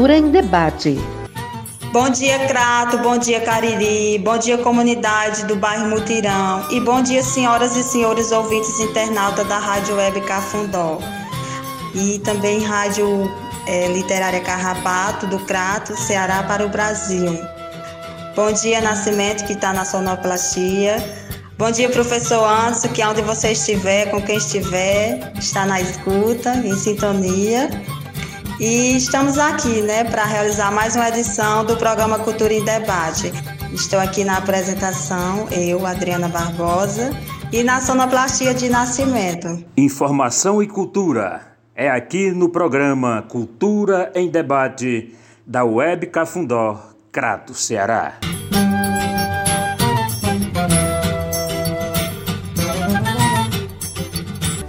Cultura em Debate. Bom dia, Crato. Bom dia, Cariri. Bom dia, comunidade do bairro Mutirão. E bom dia, senhoras e senhores ouvintes internautas da Rádio Web Cafundó. E também Rádio é, Literária Carrapato, do Crato, Ceará para o Brasil. Bom dia, Nascimento, que está na sonoplastia. Bom dia, professor Anderson, que onde você estiver, com quem estiver, está na escuta, em sintonia. E estamos aqui, né, para realizar mais uma edição do programa Cultura em Debate. Estou aqui na apresentação, eu, Adriana Barbosa, e na sonoplastia de Nascimento. Informação e cultura é aqui no programa Cultura em Debate da Web Cafundó, Crato, Ceará.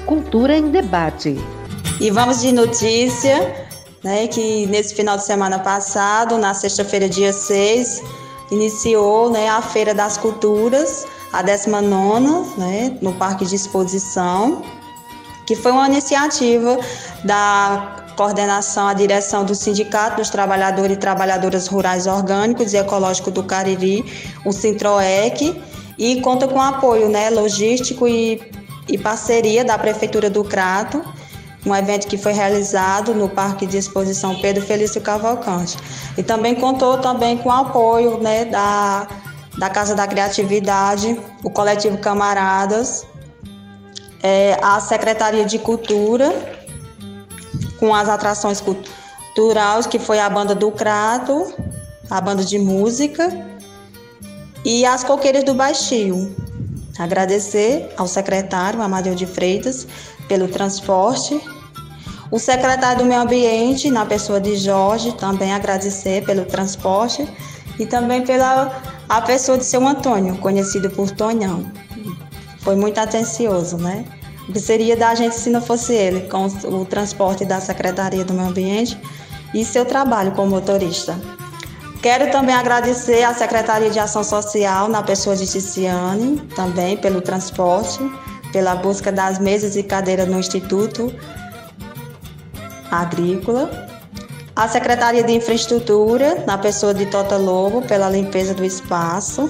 Cultura em Debate. E vamos de notícia né, que nesse final de semana passado, na sexta-feira, dia 6, iniciou né, a Feira das Culturas, a 19, né, no Parque de Exposição, que foi uma iniciativa da coordenação, a direção do Sindicato dos Trabalhadores e Trabalhadoras Rurais Orgânicos e Ecológicos do Cariri, o Sintroec, e conta com apoio né, logístico e, e parceria da Prefeitura do Crato, um evento que foi realizado no Parque de Exposição Pedro Felício Cavalcante. E também contou também com o apoio né, da, da Casa da Criatividade, o Coletivo Camaradas, é, a Secretaria de Cultura, com as atrações culturais, que foi a banda do Crato, a banda de música, e as coqueiras do Baixio. Agradecer ao secretário Amadeu de Freitas pelo transporte. O secretário do Meio Ambiente, na pessoa de Jorge, também agradecer pelo transporte e também pela a pessoa de seu Antônio, conhecido por Tonhão. Foi muito atencioso, né? O que seria da gente se não fosse ele, com o transporte da Secretaria do Meio Ambiente e seu trabalho como motorista. Quero também agradecer à Secretaria de Ação Social, na pessoa de Ticiane, também pelo transporte pela busca das mesas e cadeiras no Instituto Agrícola, a Secretaria de Infraestrutura, na pessoa de Tota Lobo, pela limpeza do espaço,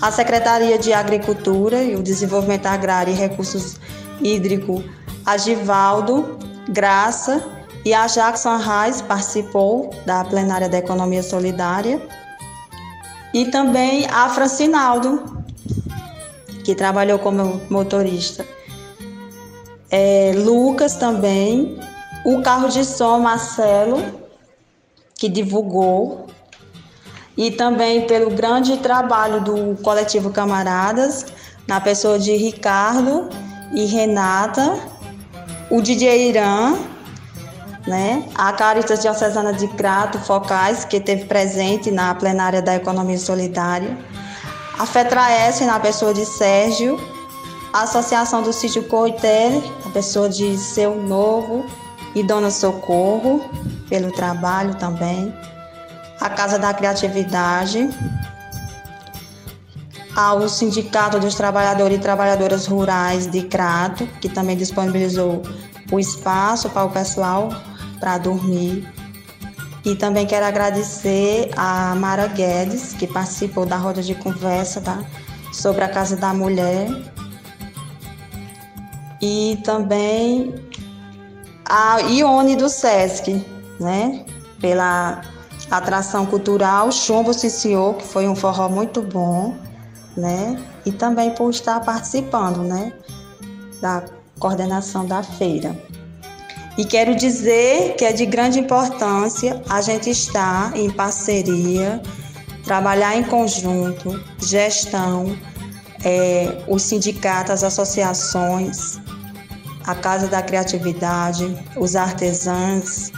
a Secretaria de Agricultura e o Desenvolvimento Agrário e Recursos Hídricos, a Givaldo, Graça e a Jackson Reis participou da plenária da Economia Solidária, e também a Francinaldo, que trabalhou como motorista. É, Lucas também, o carro de som Marcelo, que divulgou, e também pelo grande trabalho do coletivo Camaradas, na pessoa de Ricardo e Renata, o DJ Irã, né? a Caritas Diocesana de Crato Focais, que esteve presente na plenária da Economia Solidária, a FETRAES, na pessoa de Sérgio, a Associação do Sítio Coité, a pessoa de Seu Novo e Dona Socorro, pelo trabalho também, a Casa da Criatividade, ao Sindicato dos Trabalhadores e Trabalhadoras Rurais de Crato, que também disponibilizou o espaço para o pessoal para dormir e também quero agradecer a Mara Guedes, que participou da roda de conversa tá? sobre a Casa da Mulher. E também a Ione do Sesc, né? Pela atração cultural Chumbo Ciciô, que foi um forró muito bom, né? E também por estar participando, né? Da coordenação da feira. E quero dizer que é de grande importância a gente estar em parceria, trabalhar em conjunto, gestão, é, os sindicatos, as associações, a Casa da Criatividade, os artesãos,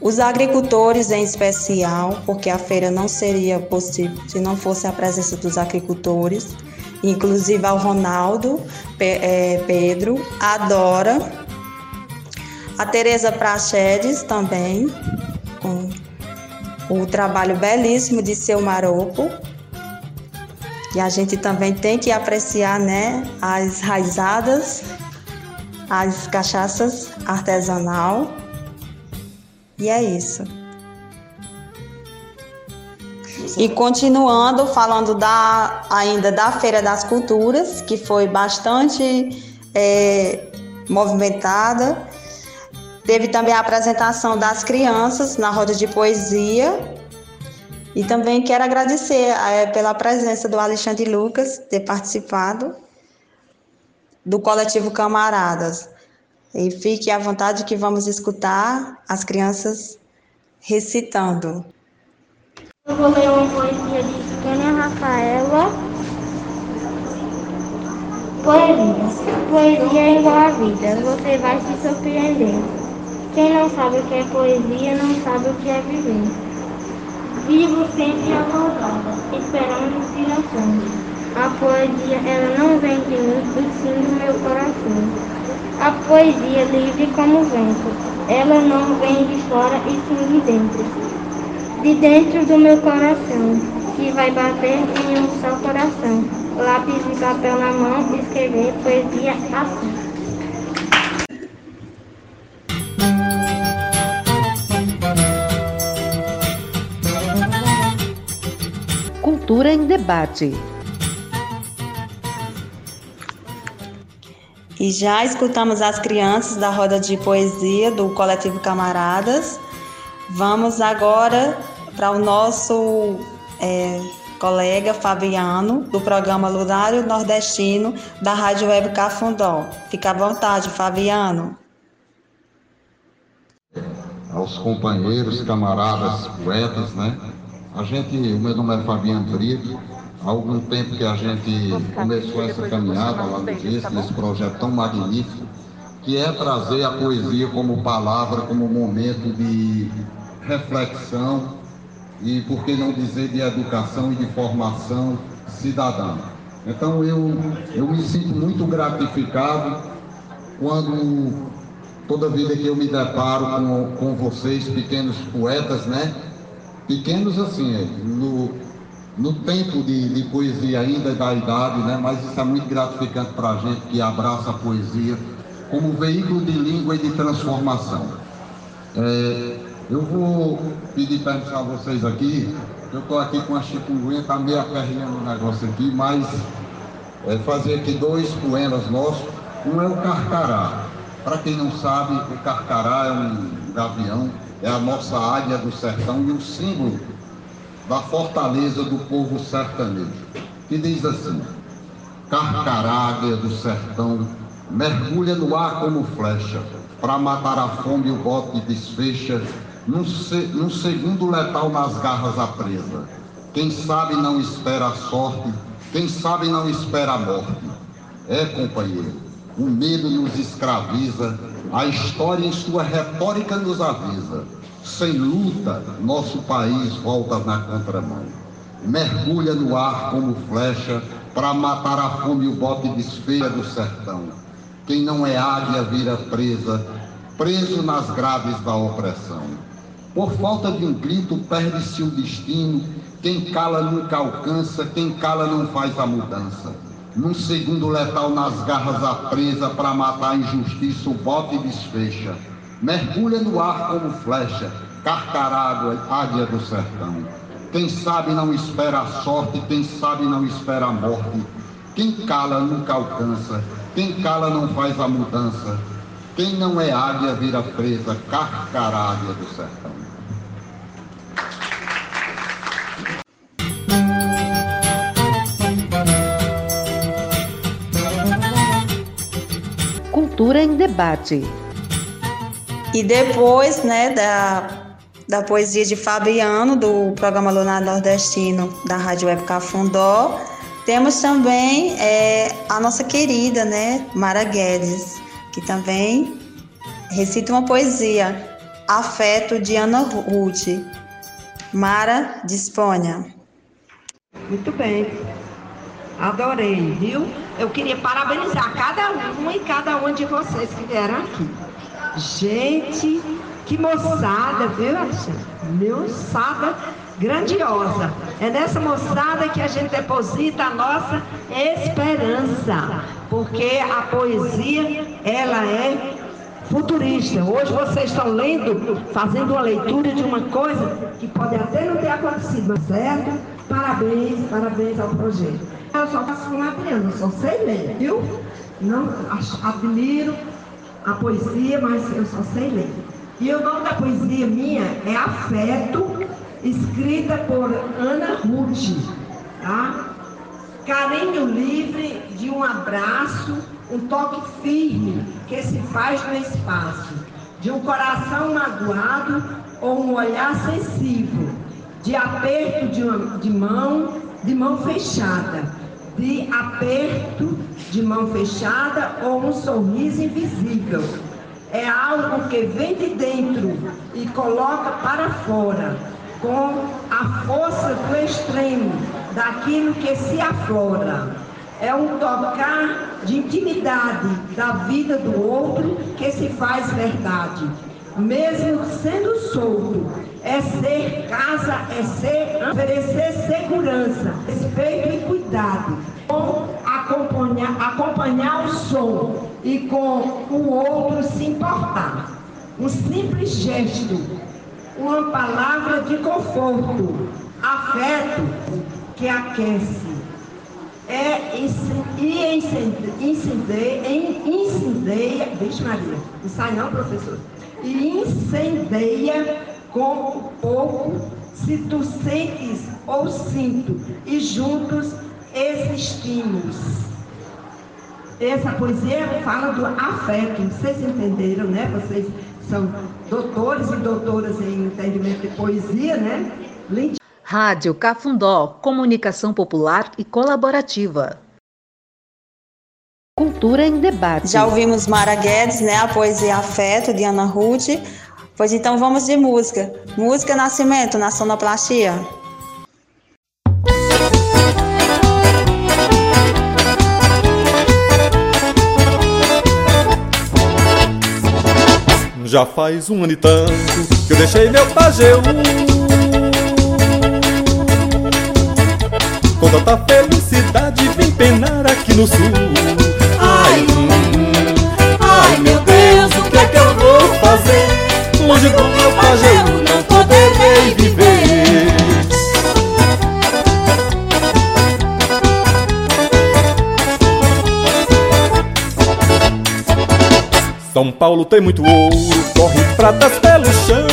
os agricultores em especial, porque a feira não seria possível se não fosse a presença dos agricultores, inclusive ao Ronaldo, é, Pedro, a Dora a Tereza Prachedes também, com o trabalho belíssimo de seu Maroco. E a gente também tem que apreciar né, as raizadas, as cachaças artesanal. E é isso. E continuando falando da ainda da Feira das Culturas, que foi bastante é, movimentada. Teve também a apresentação das crianças na roda de poesia. E também quero agradecer é, pela presença do Alexandre Lucas ter participado do coletivo Camaradas. E fique à vontade que vamos escutar as crianças recitando. Eu vou ler uma poesia de Tânia Rafaela. Poesia. Poesia é igual a vida, você vai se surpreender. Quem não sabe o que é poesia, não sabe o que é viver. Vivo sempre acordada, esperando inspirações. A poesia, ela não vem de mim, e sim do meu coração. A poesia livre como o vento, ela não vem de fora e sim de dentro de dentro do meu coração, que vai bater em um só coração. Lápis e papel na mão, escrever poesia assim. Cultura em debate. E já escutamos as crianças da roda de poesia do Coletivo Camaradas. Vamos agora para o nosso é, colega Fabiano, do programa Lunário Nordestino, da Rádio Web Cafundó. Fica à vontade, Fabiano. Aos companheiros, camaradas, poetas, né? A gente, o meu nome é Fabiano Brito. Há algum tempo que a gente começou essa caminhada lá no Gesso, nesse projeto tão magnífico, que é trazer a poesia como palavra, como momento de reflexão e, por que não dizer, de educação e de formação cidadã. Então, eu, eu me sinto muito gratificado quando, toda vida que eu me deparo com, com vocês, pequenos poetas, né? Pequenos assim, é, no, no tempo de, de poesia ainda da idade, né? Mas isso é muito gratificante para a gente que abraça a poesia como veículo de língua e de transformação. É, eu vou pedir permissão a vocês aqui. Eu estou aqui com a chikungunya, está meio aperreando o negócio aqui, mas é, fazer aqui dois poemas nossos. Um é o Carcará. Para quem não sabe, o Carcará é um gavião, é a nossa águia do sertão e o símbolo da fortaleza do povo sertanejo. Que diz assim: Carcará, águia do sertão, mergulha no ar como flecha, para matar a fome o bote desfecha num, se, num segundo letal nas garras a presa. Quem sabe não espera a sorte, quem sabe não espera a morte. É, companheiro, o medo nos escraviza, a história em sua retórica nos avisa. Sem luta, nosso país volta na contramão. Mergulha no ar como flecha, para matar a fome o bote desfeira do sertão. Quem não é águia vira presa, preso nas graves da opressão. Por falta de um grito, perde-se o destino. Quem cala nunca alcança, quem cala não faz a mudança. Num segundo letal nas garras a presa, para matar a injustiça, o bote desfecha. Mergulha no ar como flecha, carcarágua, águia do sertão. Quem sabe não espera a sorte, quem sabe não espera a morte. Quem cala nunca alcança, quem cala não faz a mudança. Quem não é águia vira presa, carcaráguia do sertão. Cultura em debate. E depois, né, da, da poesia de Fabiano, do programa Lunar Nordestino da Rádio Web Cafundó, temos também é, a nossa querida, né, Mara Guedes que também recita uma poesia, Afeto de Ana Ruth. Mara, disponha. Muito bem. Adorei, viu? Eu queria parabenizar cada um e cada uma de vocês que vieram aqui. Gente, que moçada, viu? Moçada grandiosa. É nessa moçada que a gente deposita a nossa esperança, porque a poesia, ela é futurista. Hoje vocês estão lendo, fazendo uma leitura de uma coisa que pode até não ter acontecido, mas certo? Parabéns, parabéns ao projeto. Eu só faço uma criança, só sei ler, viu? Não admiro a poesia, mas eu só sei ler. E o nome da poesia minha é Afeto, escrita por Ana Ruth, tá? Carinho livre de um abraço, um toque firme que se faz no espaço, de um coração magoado ou um olhar sensível, de aperto de, uma, de mão, de mão fechada, de aperto de mão fechada ou um sorriso invisível. É algo que vem de dentro e coloca para fora, com a força do extremo, daquilo que se aflora. É um tocar de intimidade da vida do outro que se faz verdade. Mesmo sendo solto, é ser casa, é ser oferecer segurança, respeito e cuidado. Com acompanhar, acompanhar o som e com o outro se importar. Um simples gesto, uma palavra de conforto, afeto que aquece. É incendeia, incendeia, vixe Maria, não sai não, professor. E incendeia com pouco, se tu sentes ou sinto, e juntos existimos. Essa poesia fala do afeto, vocês entenderam, né? Vocês são doutores e doutoras em entendimento de poesia, né? Rádio Cafundó, comunicação popular e colaborativa. Cultura em debate. Já ouvimos Mara Guedes, né? A poesia Afeto, de Ana Ruth. Pois então vamos de música. Música Nascimento, na sonoplastia. Já faz um ano e tanto que eu deixei meu Pajeú Com tanta felicidade vim penar aqui no sul Ai, ai meu Deus, o que é que eu vou fazer? Longe do meu Pajeú não poderei viver São Paulo tem muito ouro, corre pratas pelo chão.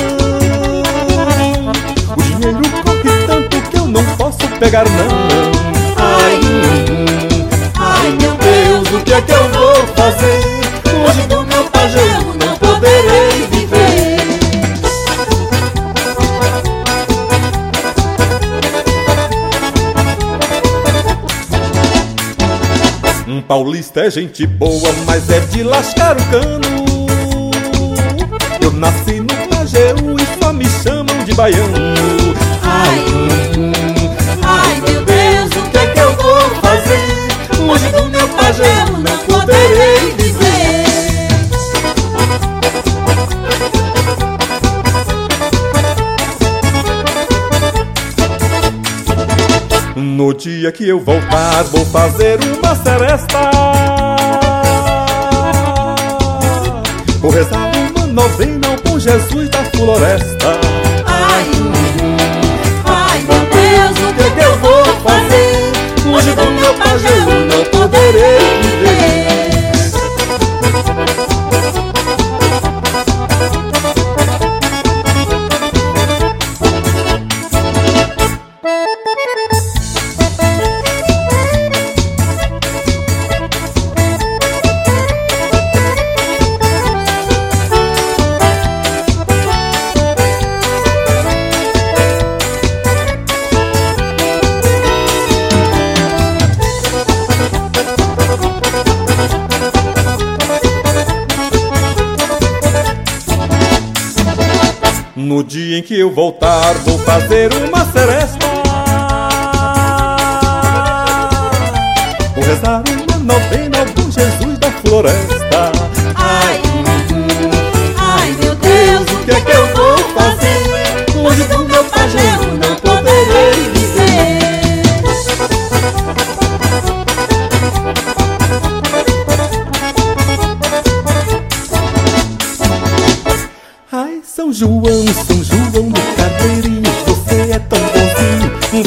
O dinheiro corre tanto que eu não posso pegar não. Ai, ai meu Deus, o que é que eu vou fazer? Hoje do meu pajeú paulista é gente boa, mas é de lascar o cano. Eu nasci no Pajeú e só me chamam de baiano. Dia que eu voltar, vou fazer uma seresta. Vou rezar uma novena ao bom Jesus da floresta.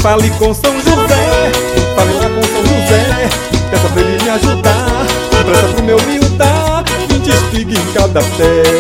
Fale com São José, fale lá com São José, peça pra ele me ajudar, presta pro meu miudar, vinte espiga em cada pé.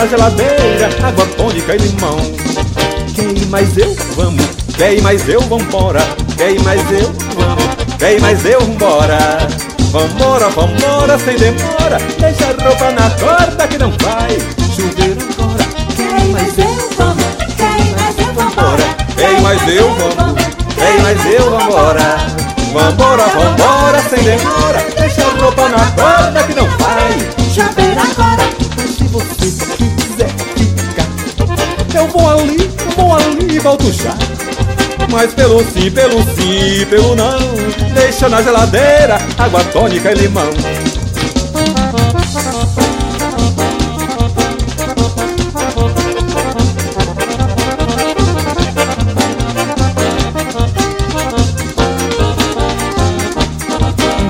Na geladeira água tônica e limão Quer ir mais eu? Vamos Quer ir mais eu? Vambora Quer ir mais eu? Vamos Quer ir mais eu? Vambora Vambora, vambora, sem demora Deixa a roupa na corda que não vai chover agora Quer ir mais eu? Vamos Quer ir mais eu? Vambora Quer ir mais eu? Vamos Quer ir mais eu? Vambora Vambora, vambora, sem demora Deixa a roupa na corda que não vai chover ali, vou ali e volto já. Mas pelo sim, pelo sim, pelo não Deixa na geladeira água tônica e limão.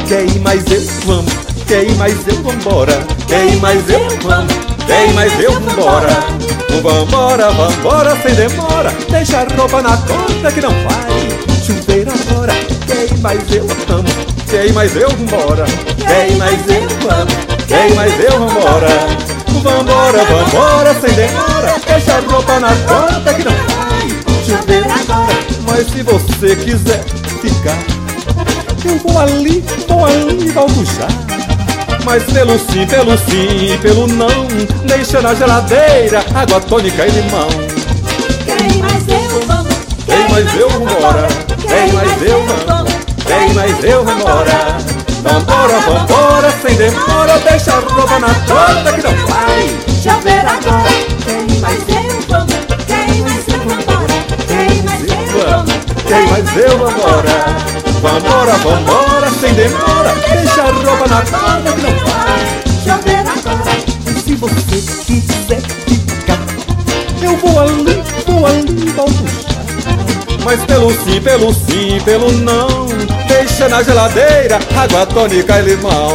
Quer ir mais eu, vamos Quer ir mais eu, vambora? Quer ir mais eu, vamos Quer ir mais eu, vambora Vambora, vambora, sem demora. Deixa a roupa na corda que não vai. Chover agora Quer ir mais eu, vamos Quer ir mais eu, vambora? Quer ir mais eu, vamos Quer ir mais eu, vambora? Vambora, vambora, sem demora. Deixa a roupa na corda que não vai. Chover agora. Mas se você quiser ficar eu vou ali, vou ali volto já Mas pelo sim, pelo sim, pelo não Deixa na geladeira água tônica e limão. Quem mais eu vamos Quem mais eu vambora Quem mais eu vamos Quem mais eu vambora Vambora, vambora, sem demora Deixa a roupa na torta que não vai. chover agora. Quem mais eu vamos Quem mais eu vambora Quem mais eu vamos Quem mais eu vambora Vambora, vambora, sem demora. Deixa a roupa na corda que não vai chover agora se você quiser ficar Eu vou ali, vou ali já Mas pelo sim, pelo sim, pelo não Deixa na geladeira água tônica e limão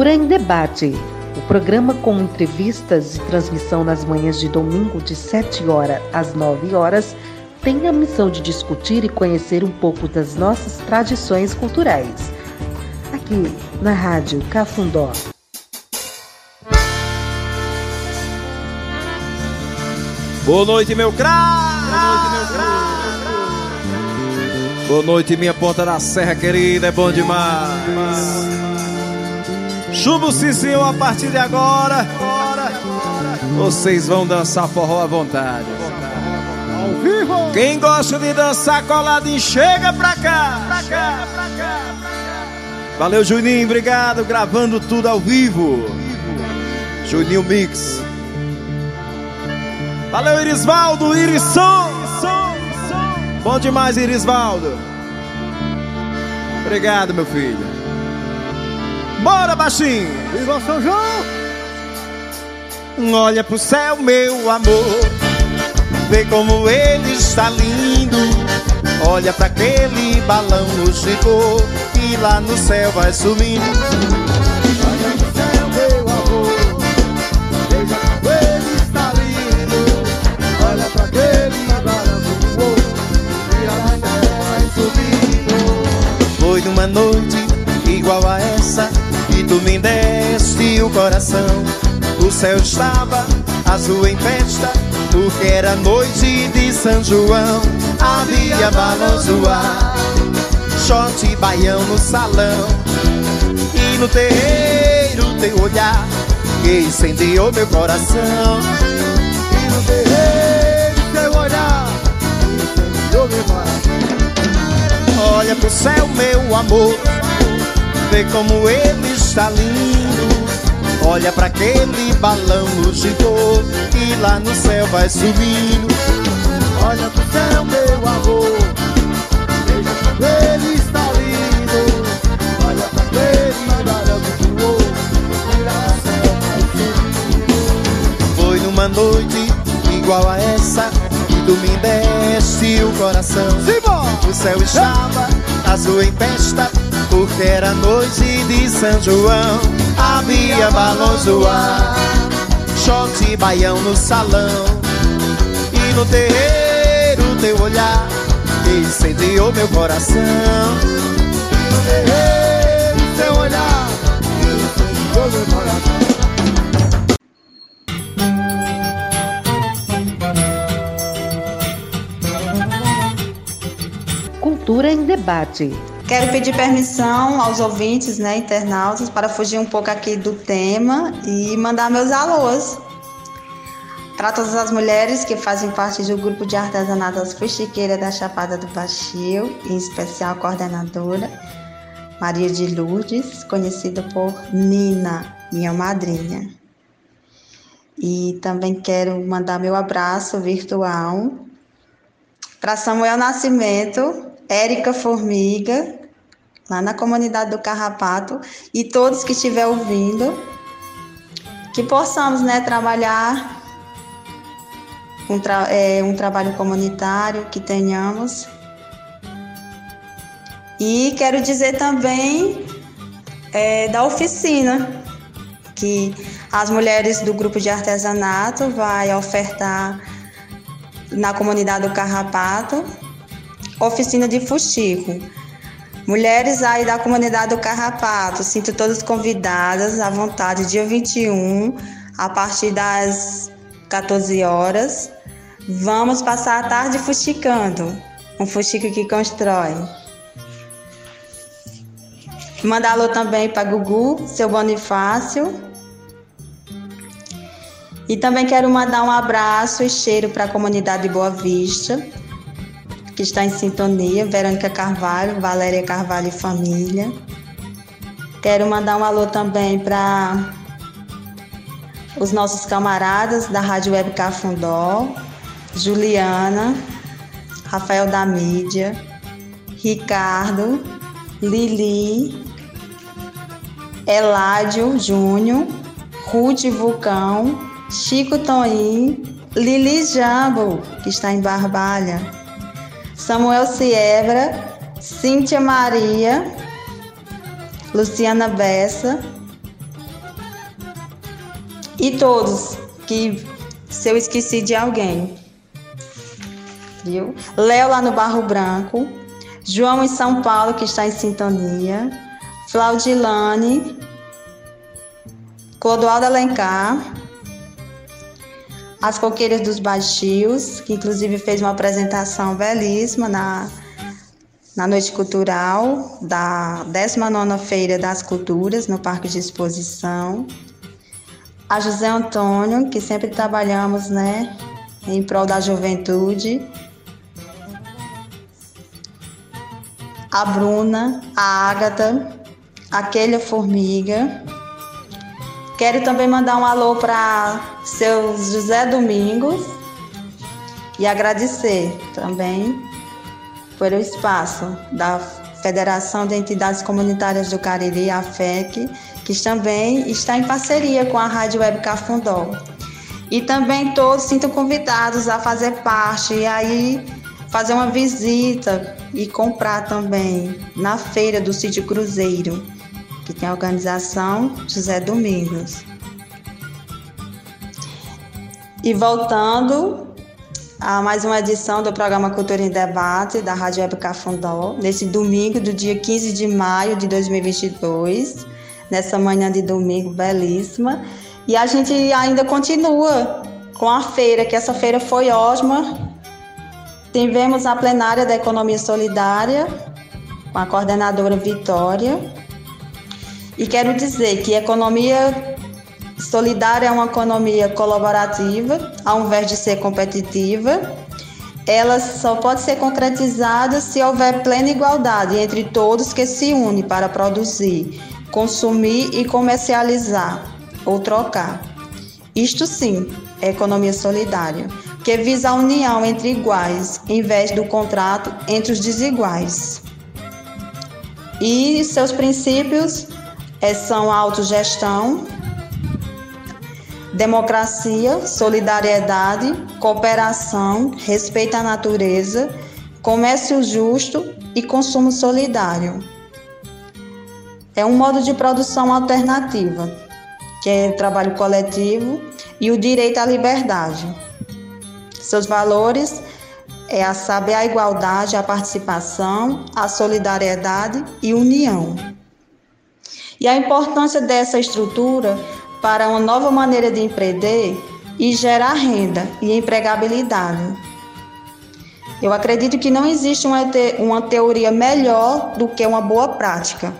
Cultura em Debate. O programa com entrevistas e transmissão nas manhãs de domingo de 7 horas às 9 horas tem a missão de discutir e conhecer um pouco das nossas tradições culturais. Aqui na Rádio Cafundó. Boa noite, meu craque! Boa noite, minha ponta da serra querida, é bom demais. Chuva sim, senhor, a partir de agora. Vocês vão dançar forró à vontade. Ao vivo! Quem gosta de dançar coladinho, chega cá, pra cá, pra cá. Valeu, Juninho, obrigado. Gravando tudo ao vivo. Juninho Mix. Valeu, Irisvaldo, Irisson. Bom demais, Irisvaldo. Obrigado, meu filho. Bora, baixinho. Viva São João! Olha pro céu, meu amor. Vê como ele está lindo. Olha pra aquele balão no Chico que lá no céu vai sumindo. Olha no céu, meu amor. Veja como ele está lindo. Olha pra aquele balão que voou. E lá no céu vai subindo. Foi numa noite igual a que me deste o coração. O céu estava azul em festa, porque era noite de São João. Havia balão zoar, shot e baião no salão. E no terreiro teu olhar, que incendiou meu coração. E no terreiro seu olhar. Incendiou meu coração. Olha pro céu, meu amor, vê como ele está lindo. Olha pra aquele balão gigô que lá no céu vai subindo. Olha pro céu, meu amor. Veja como ele está lindo. Olha pra aquele balão que voou. E lá no céu vai subindo. Foi numa noite igual a essa que tu me deste o coração. O céu estava azul em festa, porque era noite de São João. Havia balão zoar, shot e baião no salão. E no terreiro teu olhar, incendiou meu coração. E no terreiro seu olhar. Incendiou meu coração. Debate. Quero pedir permissão aos ouvintes, né, internautas, para fugir um pouco aqui do tema e mandar meus alôs para todas as mulheres que fazem parte do grupo de artesanato das Fuxiqueiras da Chapada do Baixio, em especial a coordenadora Maria de Lourdes, conhecida por Nina, minha madrinha. E também quero mandar meu abraço virtual para Samuel Nascimento, Érica Formiga, lá na comunidade do Carrapato, e todos que estiver ouvindo, que possamos né, trabalhar um, tra é, um trabalho comunitário, que tenhamos. E quero dizer também é, da oficina, que as mulheres do grupo de artesanato vai ofertar na comunidade do Carrapato, oficina de fuxico. Mulheres aí da comunidade do Carrapato, sinto todas convidadas à vontade, dia 21, a partir das 14 horas. Vamos passar a tarde fuxicando, um fuxico que constrói. Mandar alô também para Gugu, seu Bonifácio. E também quero mandar um abraço e cheiro para a comunidade de Boa Vista, que está em sintonia, Verônica Carvalho, Valéria Carvalho e família. Quero mandar um alô também para os nossos camaradas da Rádio Web Cafundó, Juliana, Rafael da Mídia, Ricardo, Lili, Eládio Júnior, Ruth Vulcão, Chico Toim, Lili Jambo, que está em Barbalha, Samuel Siebra, Cíntia Maria, Luciana Bessa e todos que se eu esqueci de alguém. Viu? Léo lá no Barro Branco, João em São Paulo que está em sintonia, Flaudilane, Clodoaldo Alencar, as Coqueiras dos Baixios, que inclusive fez uma apresentação belíssima na, na Noite Cultural da 19ª Feira das Culturas, no Parque de Exposição. A José Antônio, que sempre trabalhamos né, em prol da juventude. A Bruna, a Ágata, Aquele Formiga. Quero também mandar um alô para seu José Domingos e agradecer também pelo espaço da Federação de Entidades Comunitárias do Cariri, a FEC, que também está em parceria com a Rádio Web Cafundó. E também todos sintam convidados a fazer parte e aí fazer uma visita e comprar também na feira do Sítio Cruzeiro, que tem a organização José Domingos. E voltando a mais uma edição do programa Cultura em Debate da Rádio Web Cafundó, nesse domingo do dia 15 de maio de 2022, nessa manhã de domingo belíssima. E a gente ainda continua com a feira, que essa feira foi ótima. Tivemos a plenária da Economia Solidária com a coordenadora Vitória. E quero dizer que economia solidária é uma economia colaborativa, ao invés de ser competitiva. Ela só pode ser concretizada se houver plena igualdade entre todos que se unem para produzir, consumir e comercializar ou trocar. Isto sim é economia solidária, que visa a união entre iguais, em vez do contrato entre os desiguais. E seus princípios são a autogestão, democracia, solidariedade, cooperação, respeito à natureza, comércio justo e consumo solidário. É um modo de produção alternativa, que é o trabalho coletivo e o direito à liberdade. Seus valores é a saber a igualdade, a participação, a solidariedade e união. E a importância dessa estrutura para uma nova maneira de empreender e gerar renda e empregabilidade. Eu acredito que não existe uma, te uma teoria melhor do que uma boa prática.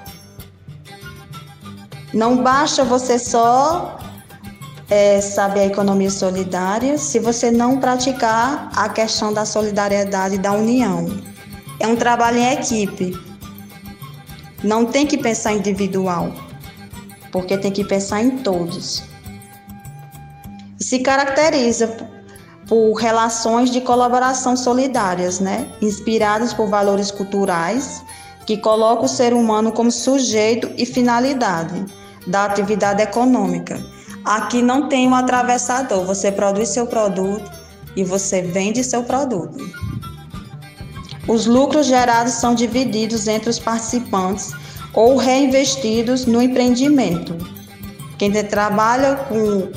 Não basta você só é, saber a economia solidária se você não praticar a questão da solidariedade e da união. É um trabalho em equipe. Não tem que pensar individual porque tem que pensar em todos. E se caracteriza por relações de colaboração solidárias, né? inspiradas por valores culturais que colocam o ser humano como sujeito e finalidade da atividade econômica. Aqui não tem um atravessador, você produz seu produto e você vende seu produto. Os lucros gerados são divididos entre os participantes ou reinvestidos no empreendimento. Quem trabalha com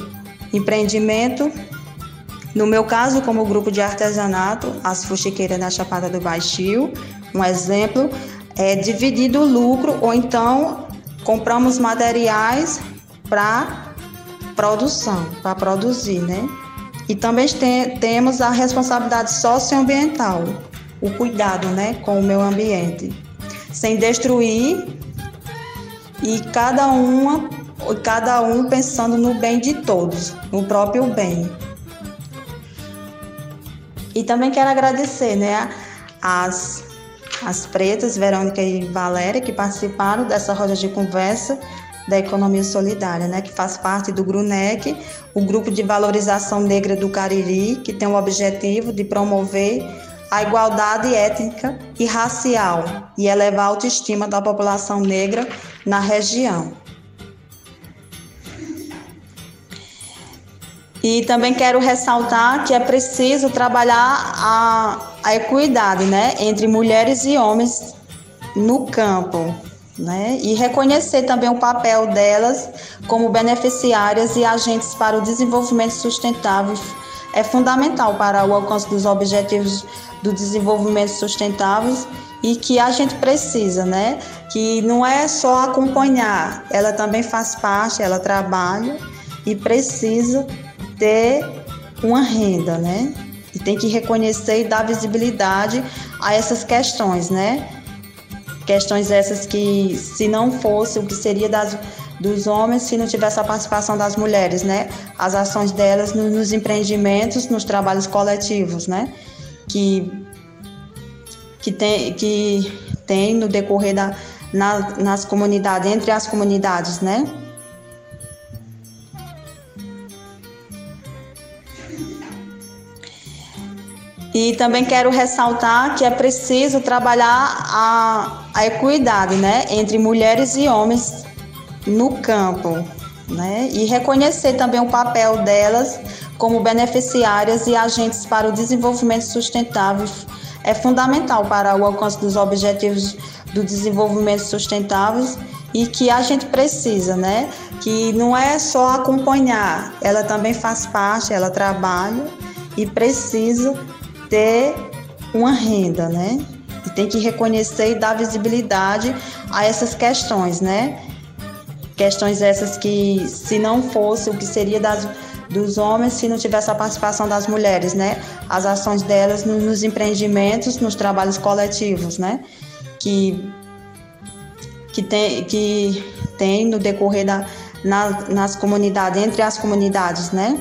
empreendimento, no meu caso, como grupo de artesanato, as fuxiqueiras da Chapada do Baixio, um exemplo, é dividido o lucro ou então compramos materiais para produção, para produzir, né? E também tem, temos a responsabilidade socioambiental, o cuidado, né, com o meio ambiente, sem destruir e cada uma cada um pensando no bem de todos, no próprio bem. E também quero agradecer, né, as as pretas, Verônica e Valéria, que participaram dessa roda de conversa da economia solidária, né, que faz parte do GRUNEC, o Grupo de Valorização Negra do Cariri, que tem o objetivo de promover a igualdade étnica e racial e elevar a autoestima da população negra na região. E também quero ressaltar que é preciso trabalhar a, a equidade né, entre mulheres e homens no campo, né? E reconhecer também o papel delas como beneficiárias e agentes para o desenvolvimento sustentável é fundamental para o alcance dos objetivos do desenvolvimento sustentável e que a gente precisa, né? Que não é só acompanhar, ela também faz parte, ela trabalha e precisa ter uma renda, né? E tem que reconhecer e dar visibilidade a essas questões, né? Questões essas que, se não fosse o que seria das, dos homens, se não tivesse a participação das mulheres, né? As ações delas nos, nos empreendimentos, nos trabalhos coletivos, né? Que, que, tem, que tem no decorrer da, na- nas comunidades, entre as comunidades, né? E também quero ressaltar que é preciso trabalhar a, a equidade né, entre mulheres e homens no campo. Né, e reconhecer também o papel delas como beneficiárias e agentes para o desenvolvimento sustentável é fundamental para o alcance dos objetivos do desenvolvimento sustentável e que a gente precisa, né? Que não é só acompanhar, ela também faz parte, ela trabalha e precisa ter uma renda, né? E tem que reconhecer e dar visibilidade a essas questões, né? Questões essas que, se não fosse o que seria das, dos homens, se não tivesse a participação das mulheres, né? As ações delas no- nos empreendimentos, nos trabalhos coletivos, né? Que, que, tem, que tem no decorrer da, na, nas comunidades, entre as comunidades, né?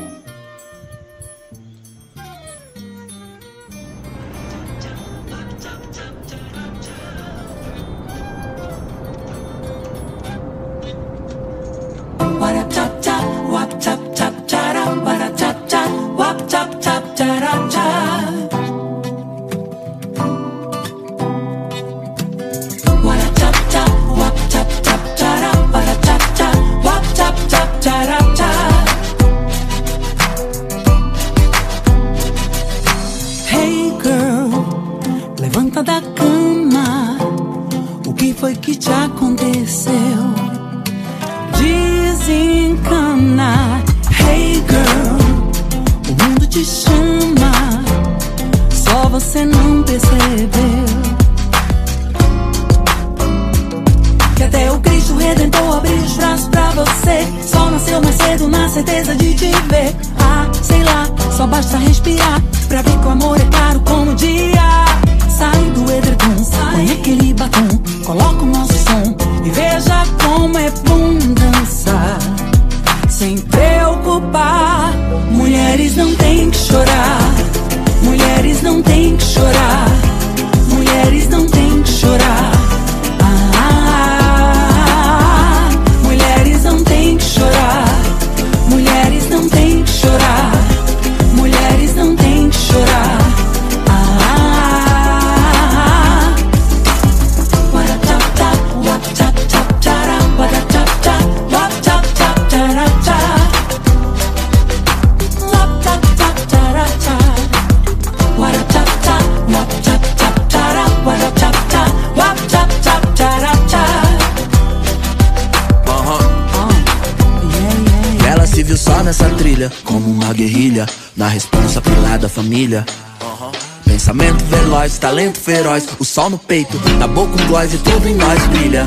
O sol no peito, na boca um gloss e tudo em nós brilha.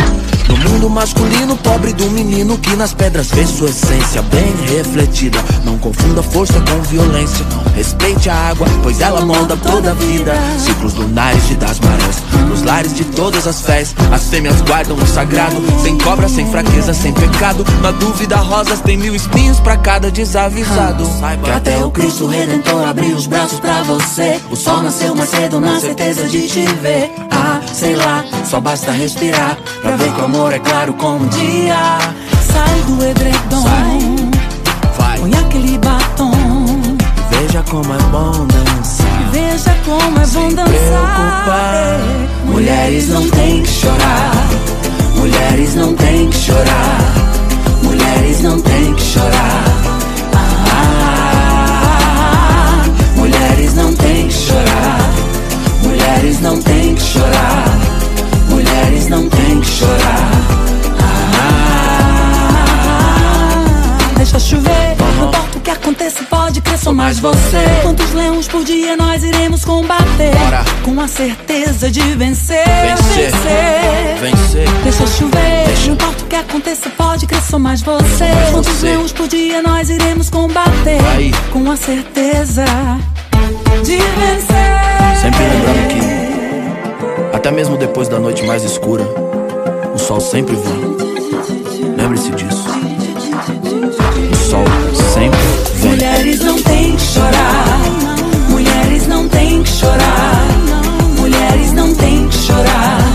Mundo masculino, pobre do menino que nas pedras vê sua essência bem refletida. Não confunda força com violência. Respeite a água, pois ela molda toda a vida. Ciclos lunares e das marés, nos lares de todas as fés. As fêmeas guardam o sagrado, sem cobra, sem fraqueza, sem pecado. Na dúvida, rosas tem mil espinhos pra cada desavisado. Que até o Cristo Redentor abriu os braços pra você. O sol nasceu mais cedo na certeza de te ver. Ah, sei lá, só basta respirar pra ver que o amor é claro como o dia. Sai do edredom, Vai, põe aquele batom. veja como é bom dançar. Veja como é bom dançar. preocupar. Mulheres não têm que chorar. Mulheres não têm que chorar. Mais você. Quantos leões por dia nós iremos combater? Bora. Com a certeza de vencer. Vencer. vencer. Vencer. Deixa chover, não importa o que aconteça, pode crer, sou mais você. Quantos você. leões por dia nós iremos combater? Aí. Com a certeza de vencer. Sempre lembrando que, até mesmo depois da noite mais escura, o sol sempre vem. Lembre-se disso. O sol sempre. Mulheres não têm que chorar. Mulheres não têm que chorar. Mulheres não têm que chorar.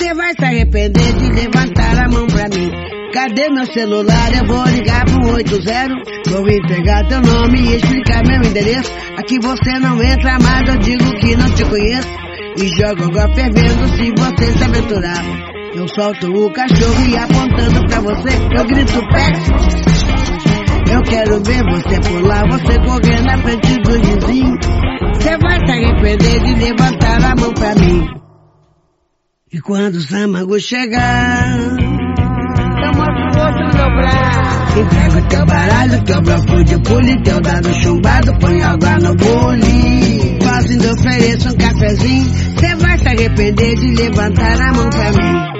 Você vai se arrepender de levantar a mão pra mim. Cadê meu celular? Eu vou ligar pro 80. Vou entregar teu nome e explicar meu endereço. Aqui você não entra mais, eu digo que não te conheço. E jogo água fervendo se você se aventurar. Eu solto o cachorro e apontando pra você, eu grito pé. Eu quero ver você pular, você correr na frente do vizinho. Você vai se arrepender de levantar a mão pra mim. E quando o Samago chegar, eu mostro o outro meu braço. Entrega o teu baralho, teu bloco de pule, teu dado chumbado, põe água no bule. Posso ainda ofereço um cafezinho, cê vai se arrepender de levantar a mão pra mim.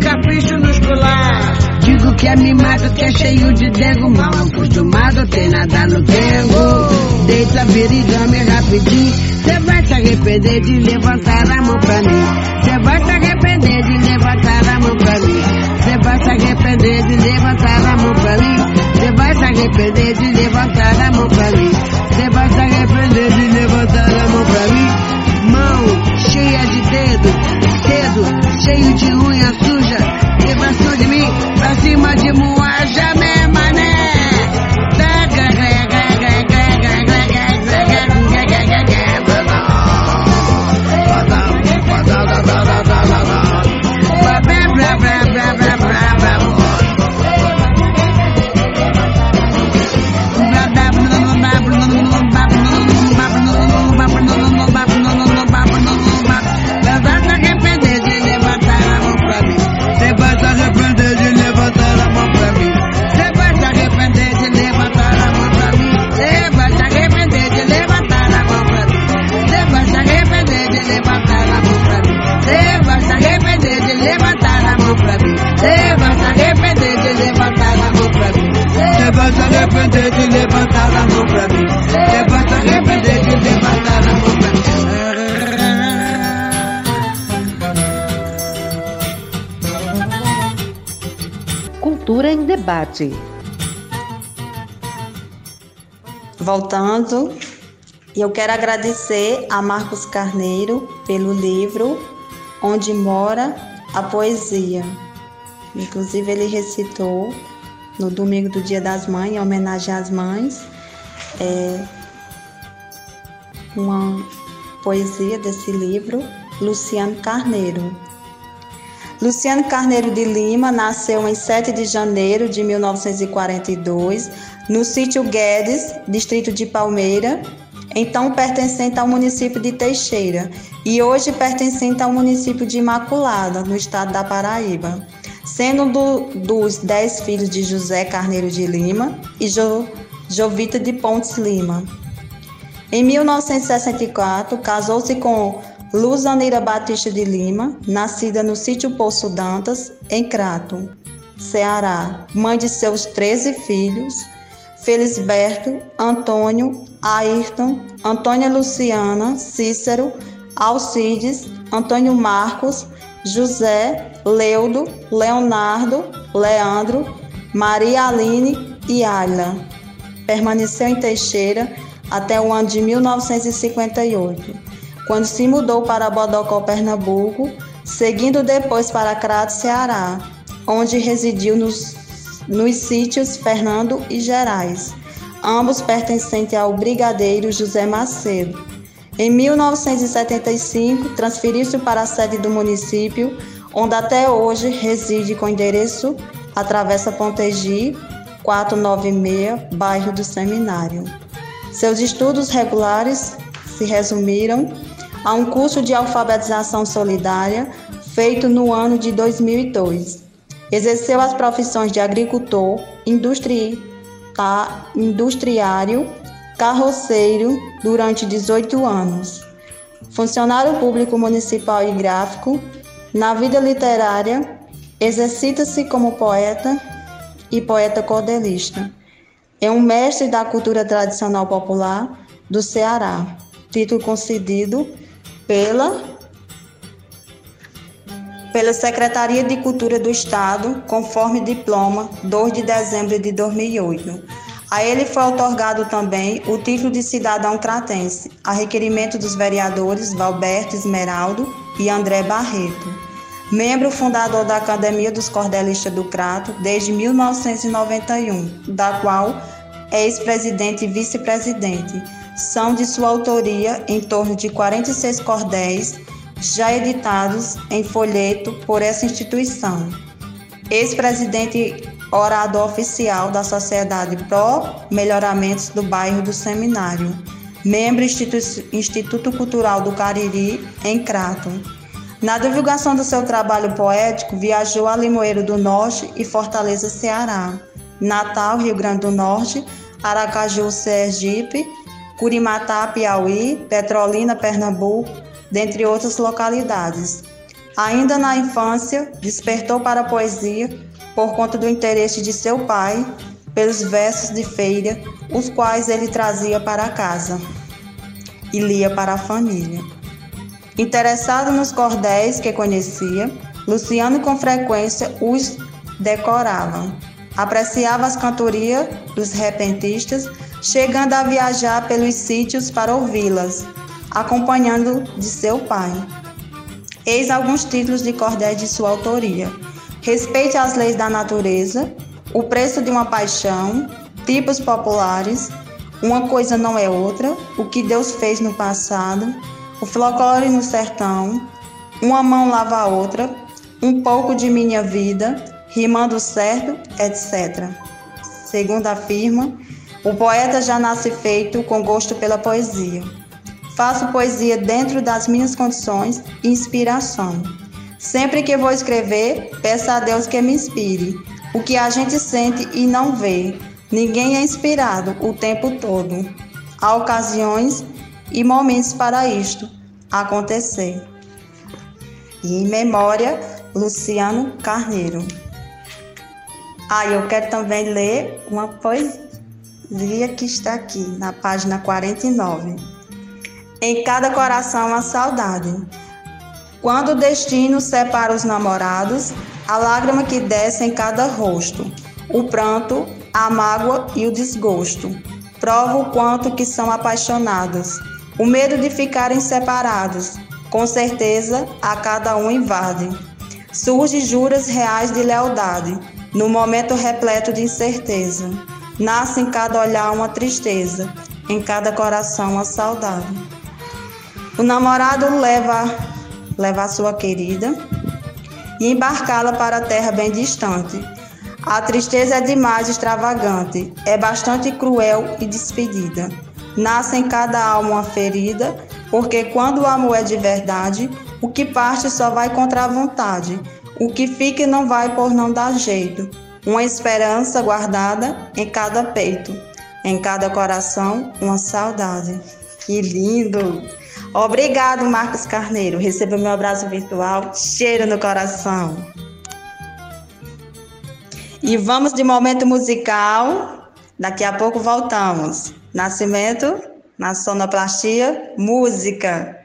capricho nos colares. Digo que é mimado, que é cheio de dengo. Mal acostumado, tem nada no dengo. Deita, vira e dorme rapidinho. Cê vai se arrepender de levantar a mão pra mim. Cê vai se arrepender de levantar a mão pra mim. Cê vai se arrepender de levantar a mão pra mim. Cê vai se arrepender de levantar a mão pra mim. Debate. Voltando, eu quero agradecer a Marcos Carneiro pelo livro Onde Mora a Poesia. Inclusive, ele recitou no domingo do Dia das Mães, em homenagem às mães, é, uma poesia desse livro, Luciano Carneiro. Luciano Carneiro de Lima nasceu em 7 de janeiro de 1942, no sítio Guedes, distrito de Palmeira, então pertencente ao município de Teixeira, e hoje pertencente ao município de Imaculada, no estado da Paraíba, sendo do, dos dez filhos de José Carneiro de Lima e jo, Jovita de Pontes Lima. Em 1964, casou-se com Luzanira Batista de Lima, nascida no sítio Poço Dantas, em Crato, Ceará, mãe de seus 13 filhos, Felisberto, Antônio, Ayrton, Antônia Luciana, Cícero, Alcides, Antônio Marcos, José, Leudo, Leonardo, Leandro, Maria Aline e Ayla. Permaneceu em Teixeira até o ano de 1958 quando se mudou para Bodocó, Pernambuco, seguindo depois para Crato, Ceará, onde residiu nos, nos sítios Fernando e Gerais, ambos pertencentes ao brigadeiro José Macedo. Em 1975, transferiu-se para a sede do município, onde até hoje reside com endereço Atravessa Pontegi, 496, bairro do Seminário. Seus estudos regulares se resumiram a um curso de alfabetização solidária feito no ano de 2002. Exerceu as profissões de agricultor, industri... industriário, carroceiro durante 18 anos. Funcionário público municipal e gráfico, na vida literária, exercita-se como poeta e poeta cordelista. É um mestre da cultura tradicional popular do Ceará, título concedido pela pela Secretaria de Cultura do Estado, conforme diploma 2 de dezembro de 2008. A ele foi otorgado também o título de cidadão cratense, a requerimento dos vereadores Valberto Esmeraldo e André Barreto membro fundador da Academia dos Cordelistas do Crato desde 1991, da qual é ex-presidente e vice-presidente. São de sua autoria em torno de 46 cordéis já editados em folheto por essa instituição. Ex-presidente orador oficial da Sociedade Pró Melhoramentos do Bairro do Seminário, membro Instituto Cultural do Cariri, em Crato na divulgação do seu trabalho poético, viajou a Limoeiro do Norte e Fortaleza, Ceará, Natal, Rio Grande do Norte, Aracaju, Sergipe, Curimatá, Piauí, Petrolina, Pernambuco, dentre outras localidades. Ainda na infância, despertou para a poesia por conta do interesse de seu pai pelos versos de feira, os quais ele trazia para casa e lia para a família. Interessado nos cordéis que conhecia, Luciano com frequência os decorava. Apreciava as cantorias dos repentistas, chegando a viajar pelos sítios para ouvi-las, acompanhando de seu pai. Eis alguns títulos de cordéis de sua autoria: Respeite as leis da natureza, O preço de uma paixão, Tipos populares, Uma coisa não é outra, O que Deus fez no passado, o folclore no sertão, uma mão lava a outra, um pouco de minha vida, rimando certo, etc. Segundo afirma, o poeta já nasce feito com gosto pela poesia. Faço poesia dentro das minhas condições e inspiração. Sempre que vou escrever, peço a Deus que me inspire. O que a gente sente e não vê. Ninguém é inspirado o tempo todo. Há ocasiões e momentos para isto acontecer. E em memória, Luciano Carneiro. Ah, eu quero também ler uma poesia que está aqui, na página 49. Em cada coração uma saudade. Quando o destino separa os namorados, a lágrima que desce em cada rosto, o pranto, a mágoa e o desgosto. Prova o quanto que são apaixonados o medo de ficarem separados, com certeza a cada um invade. Surge juras reais de lealdade, no momento repleto de incerteza. Nasce em cada olhar uma tristeza, em cada coração uma saudade. O namorado leva, leva a sua querida e embarcá-la para a terra bem distante. A tristeza é demais extravagante, é bastante cruel e despedida. Nasce em cada alma uma ferida, porque quando o amor é de verdade, o que parte só vai contra a vontade, o que fica não vai por não dar jeito. Uma esperança guardada em cada peito, em cada coração, uma saudade. Que lindo! Obrigado, Marcos Carneiro. Receba meu abraço virtual, cheiro no coração. E vamos de momento musical. Daqui a pouco voltamos. Nascimento, na sonoplastia, música.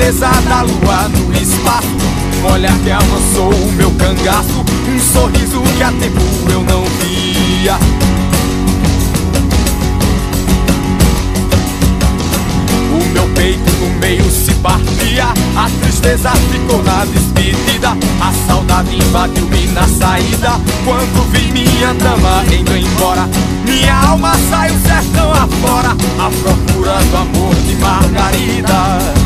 Beleza da lua no espaço. Olha que avançou o meu cangaço, um sorriso que há tempo eu não via. O meu peito no meio se partia A tristeza ficou na despedida A saudade invadiu-me na saída Quando vi minha dama indo embora Minha alma saiu sertão afora À procura do amor de Margarida Margarida,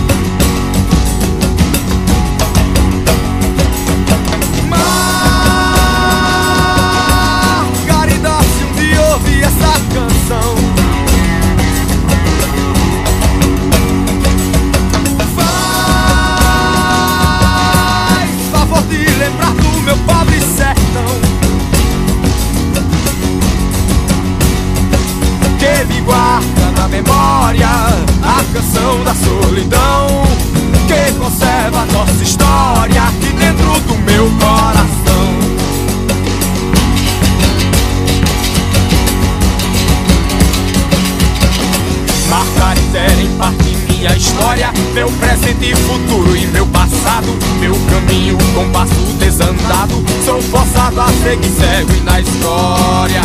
e futuro e meu passado, meu caminho com passo desandado, sou forçado a seguir cego e na história.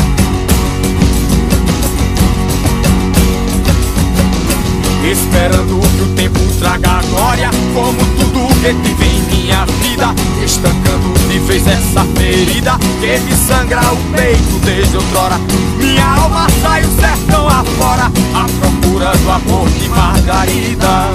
Esperando que o tempo traga glória, como tudo que tive em minha vida, estancando de vez essa ferida que me sangra o peito desde outrora. Minha alma sai o sertão afora, à procura do amor de. Margarida,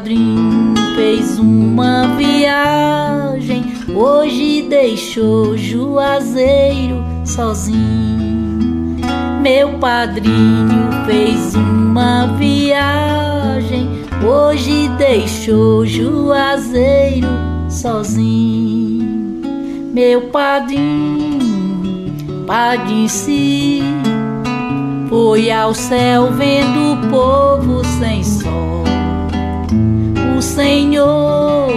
padrinho fez uma viagem, hoje deixou Juazeiro sozinho. Meu padrinho fez uma viagem, hoje deixou Juazeiro sozinho. Meu padrinho, padrinho si, foi ao céu vendo o povo sem Senhor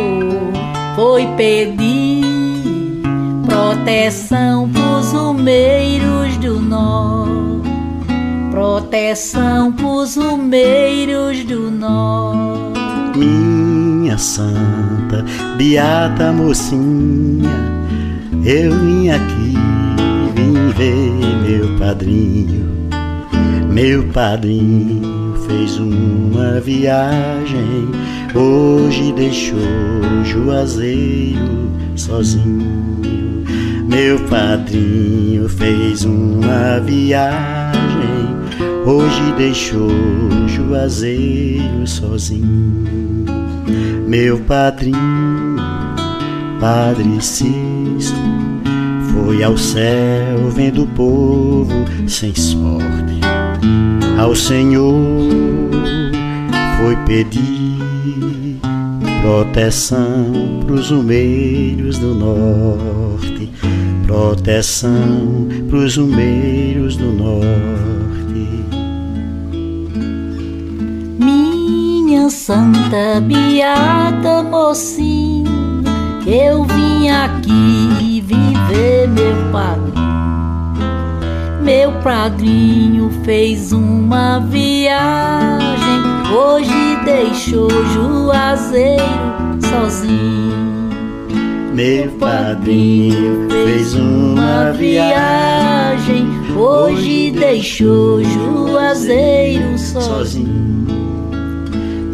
foi pedir proteção pros umeiros do norte, proteção pros umeiros do norte. Minha santa, beata mocinha, eu vim aqui, vim ver meu padrinho. Meu padrinho fez uma viagem, hoje deixou Juazeiro sozinho. Meu padrinho fez uma viagem, hoje deixou Juazeiro sozinho. Meu padrinho, Padre Cisto, Foi ao céu vendo o povo sem sorte. Ao Senhor foi pedir proteção pros umeiros do norte. Proteção pros umeiros do norte. Minha santa beata mocinha, eu vim aqui viver meu padrinho. Meu padrinho fez uma viagem, hoje deixou Juazeiro sozinho. Meu padrinho fez uma viagem, hoje deixou Juazeiro sozinho.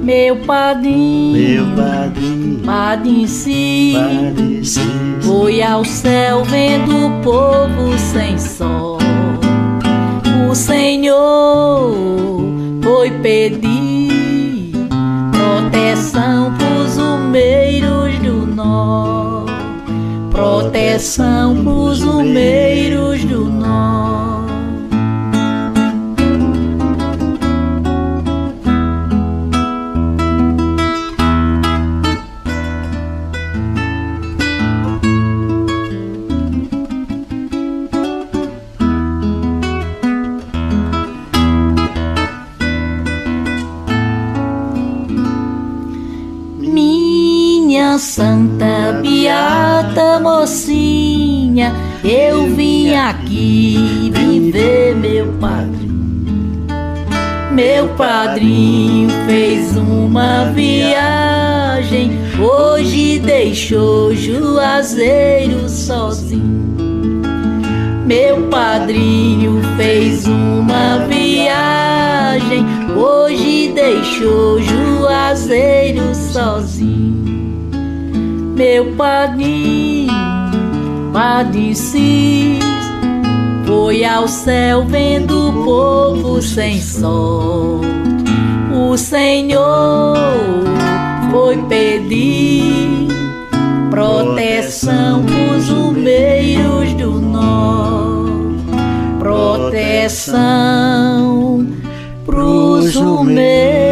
Meu padrinho, meu padrinho, Padre Cis, foi ao céu vendo o povo sem sol. O Senhor foi pedir proteção pros umeiros do norte, proteção pros umeiros do santa beata mocinha, eu vim aqui viver meu padrinho. Meu padrinho fez uma viagem, hoje deixou Juazeiro sozinho. Meu padrinho fez uma viagem, hoje deixou Juazeiro sozinho. Meu padrinho, Padre Cis, foi ao céu vendo o povo sem sol. O Senhor foi pedir proteção pros umeiros do norte, proteção pros umeiros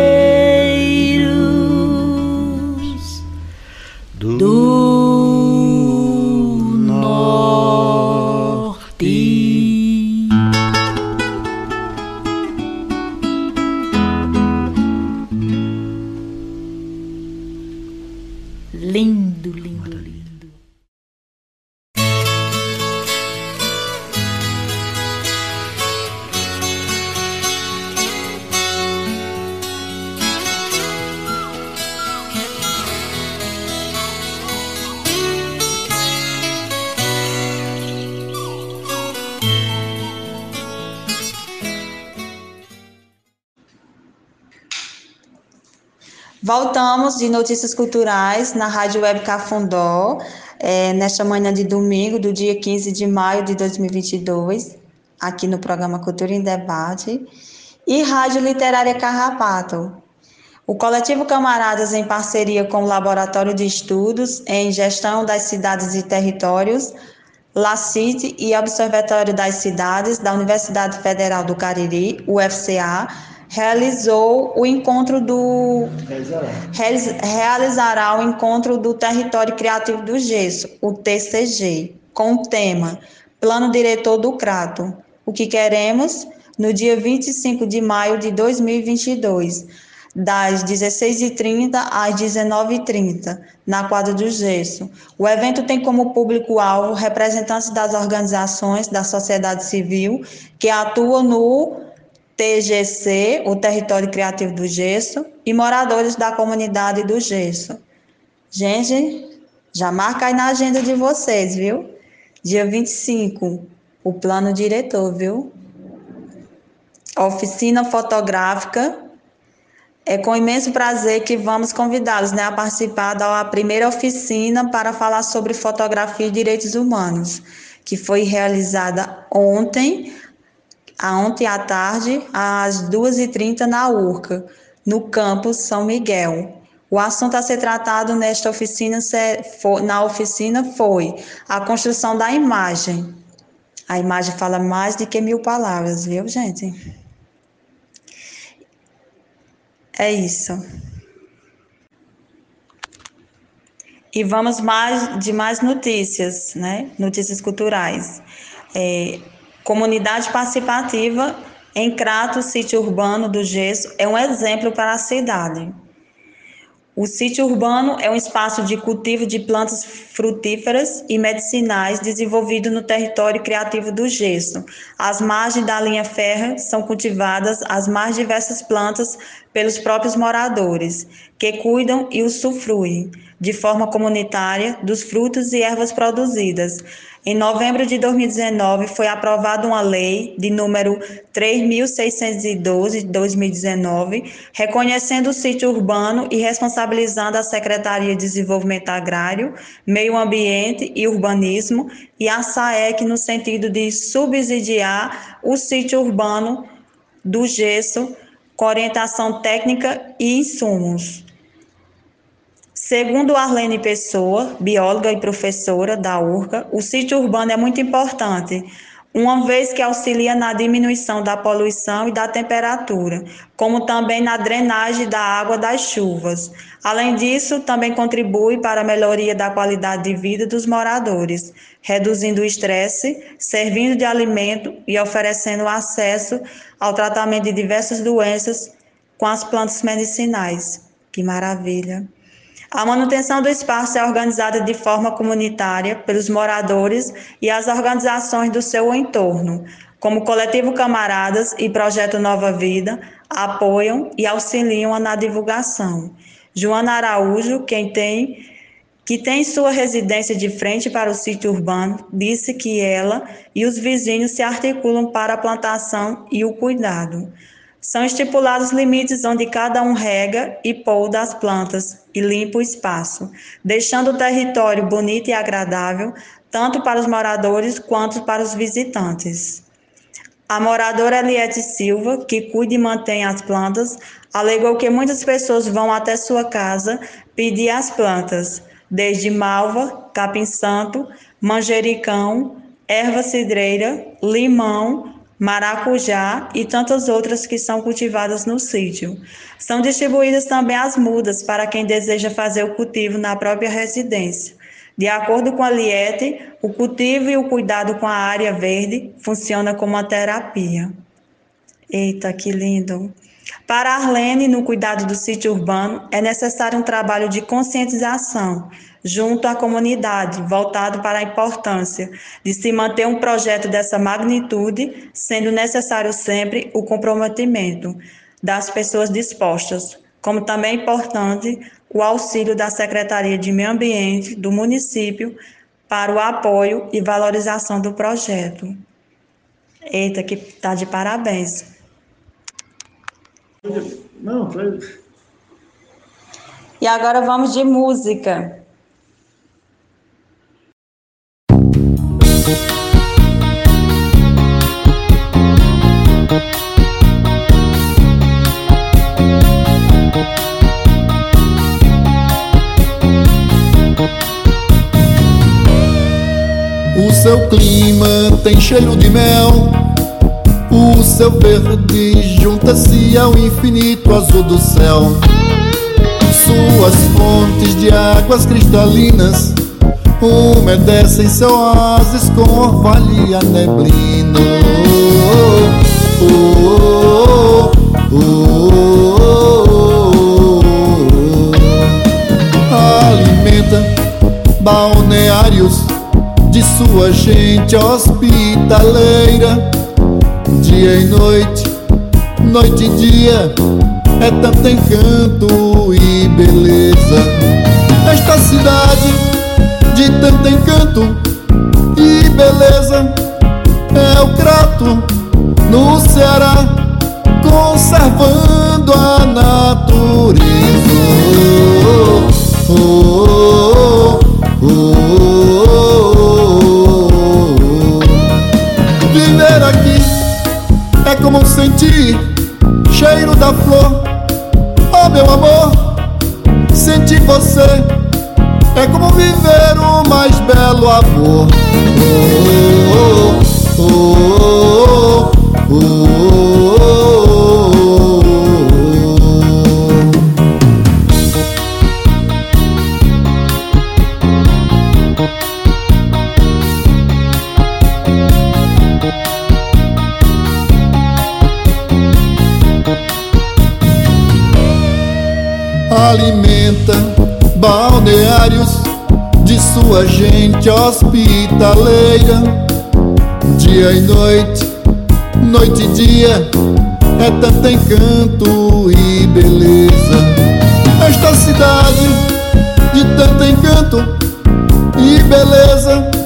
De notícias culturais na Rádio Web Cafundó, é, nesta manhã de domingo, do dia 15 de maio de 2022, aqui no programa Cultura em Debate, e Rádio Literária Carrapato. O coletivo Camaradas, em parceria com o Laboratório de Estudos em Gestão das Cidades e Territórios, LACIT e Observatório das Cidades da Universidade Federal do Cariri, UFCA, realizou o encontro do realiz- realizará o encontro do Território Criativo do Gesso, o TCG, com o tema Plano Diretor do Crato. O que queremos? No dia 25 de maio de 2022, das 16h30 às 19h30, na quadra do Gesso. O evento tem como público-alvo representantes das organizações da sociedade civil que atuam no TGC, o Território Criativo do Gesso, e moradores da comunidade do Gesso. Gente, já marca aí na agenda de vocês, viu? Dia 25, o plano diretor, viu? Oficina fotográfica. É com imenso prazer que vamos convidá-los né, a participar da primeira oficina para falar sobre fotografia e direitos humanos, que foi realizada ontem, ontem à tarde, às 2h30 na URCA, no campus São Miguel. O assunto a ser tratado nesta oficina, na oficina foi a construção da imagem. A imagem fala mais do que mil palavras, viu, gente? É isso. E vamos mais de mais notícias, né? Notícias culturais. É, comunidade participativa em Crato, sítio urbano do Gesso, é um exemplo para a cidade. O sítio urbano é um espaço de cultivo de plantas frutíferas e medicinais desenvolvido no território criativo do gesso. As margens da linha férrea são cultivadas as mais diversas plantas pelos próprios moradores, que cuidam e usufruem de forma comunitária dos frutos e ervas produzidas, em novembro de 2019, foi aprovada uma lei de número 3.612 de 2019, reconhecendo o sítio urbano e responsabilizando a Secretaria de Desenvolvimento Agrário, Meio Ambiente e Urbanismo e a SAEC no sentido de subsidiar o sítio urbano do gesso com orientação técnica e insumos. Segundo Arlene Pessoa, bióloga e professora da URCA, o sítio urbano é muito importante, uma vez que auxilia na diminuição da poluição e da temperatura, como também na drenagem da água das chuvas. Além disso, também contribui para a melhoria da qualidade de vida dos moradores, reduzindo o estresse, servindo de alimento e oferecendo acesso ao tratamento de diversas doenças com as plantas medicinais. Que maravilha! A manutenção do espaço é organizada de forma comunitária pelos moradores e as organizações do seu entorno, como Coletivo Camaradas e Projeto Nova Vida, apoiam e auxiliam na divulgação. Joana Araújo, quem tem que tem sua residência de frente para o sítio urbano, disse que ela e os vizinhos se articulam para a plantação e o cuidado. São estipulados limites onde cada um rega e pouda as plantas e limpa o espaço, deixando o território bonito e agradável, tanto para os moradores quanto para os visitantes. A moradora Eliette Silva, que cuida e mantém as plantas, alegou que muitas pessoas vão até sua casa pedir as plantas, desde malva, capim-santo, manjericão, erva cidreira, limão, maracujá e tantas outras que são cultivadas no sítio. São distribuídas também as mudas para quem deseja fazer o cultivo na própria residência. De acordo com a Liete, o cultivo e o cuidado com a área verde funciona como uma terapia. Eita, que lindo! Para Arlene, no cuidado do sítio urbano, é necessário um trabalho de conscientização junto à comunidade, voltado para a importância de se manter um projeto dessa magnitude, sendo necessário sempre o comprometimento das pessoas dispostas, como também é importante o auxílio da Secretaria de Meio Ambiente do município para o apoio e valorização do projeto. Eita, que tá de parabéns. Não, foi. E agora vamos de música. Tem cheiro de mel. O seu verde junta-se ao infinito azul do céu. Suas fontes de águas cristalinas umedecem seu oásis com orvalho e neblina. Oh, oh, Alimenta balneários sua gente hospitaleira, dia e noite, noite e dia, é tanto encanto e beleza. Esta cidade de tanto encanto e beleza é o Crato no Ceará, conservando a natureza. Oh, oh, flor, oh meu amor, Sentir você. É como viver o mais belo amor. Oh, oh, oh, gente hospitaleira. Dia e noite, noite e dia, é tanto encanto e beleza. Esta cidade de tanto encanto e beleza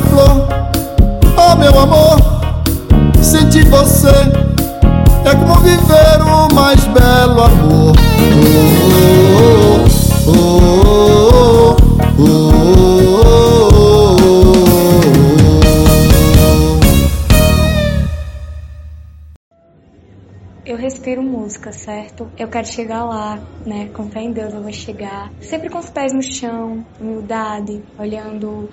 flor. Oh meu amor, sentir você é como viver o mais belo amor. Eu respiro música, certo? Eu quero chegar lá, né? Com fé em Deus eu vou chegar. Sempre com os pés no chão, humildade, olhando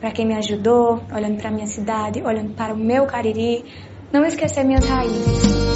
para quem me ajudou, olhando para minha cidade, olhando para o meu Cariri. Não esquecer minhas raízes.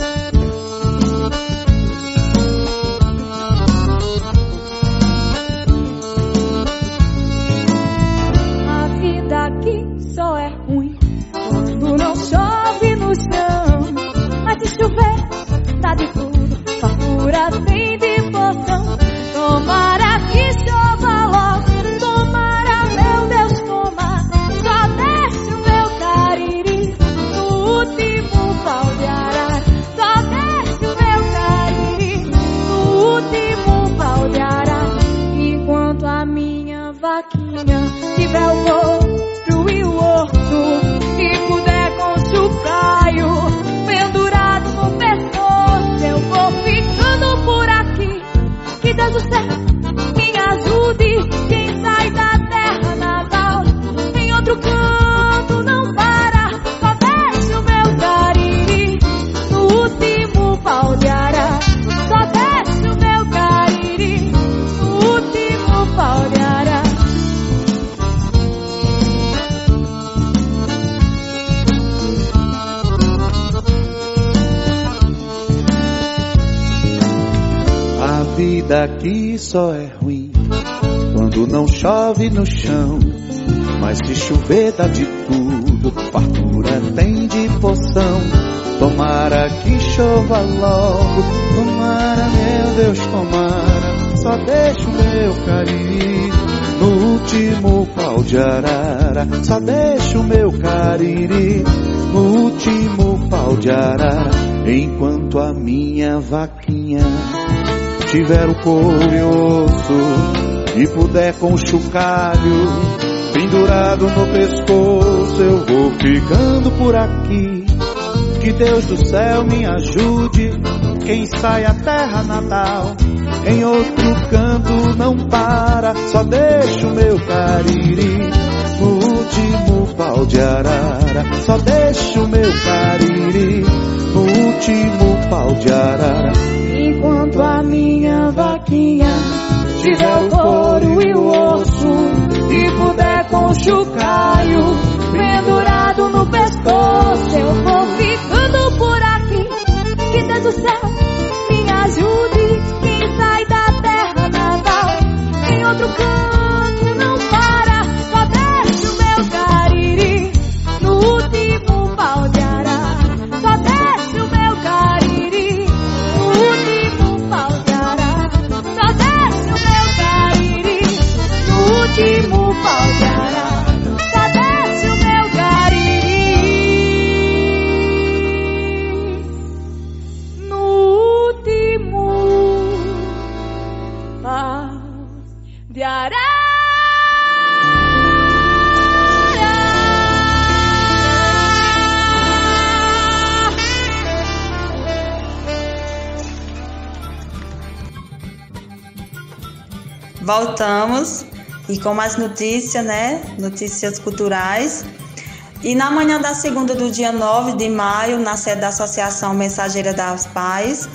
Só é ruim quando não chove no chão. Mas se chover dá de tudo, fartura tem de poção. Tomara que chova logo, tomara, meu Deus, tomara. Só deixa o meu cariri no último pau de arara. Só deixa o meu cariri no último pau de arara. Enquanto a minha vaquinha tiver o couro e osso e puder com o chocalho pendurado no pescoço, eu vou ficando por aqui. Que Deus do céu me ajude. Quem sai a terra natal em outro canto não para, só deixa o meu cariri no último pau de arara. Só deixa o meu cariri no último pau de arara. Enquanto a minha vaquinha. Tiver o couro e o osso e puder com com mais notícias, né? Notícias culturais. E na manhã da segunda do dia 9 de maio, na sede da Associação Mensageira das Pais,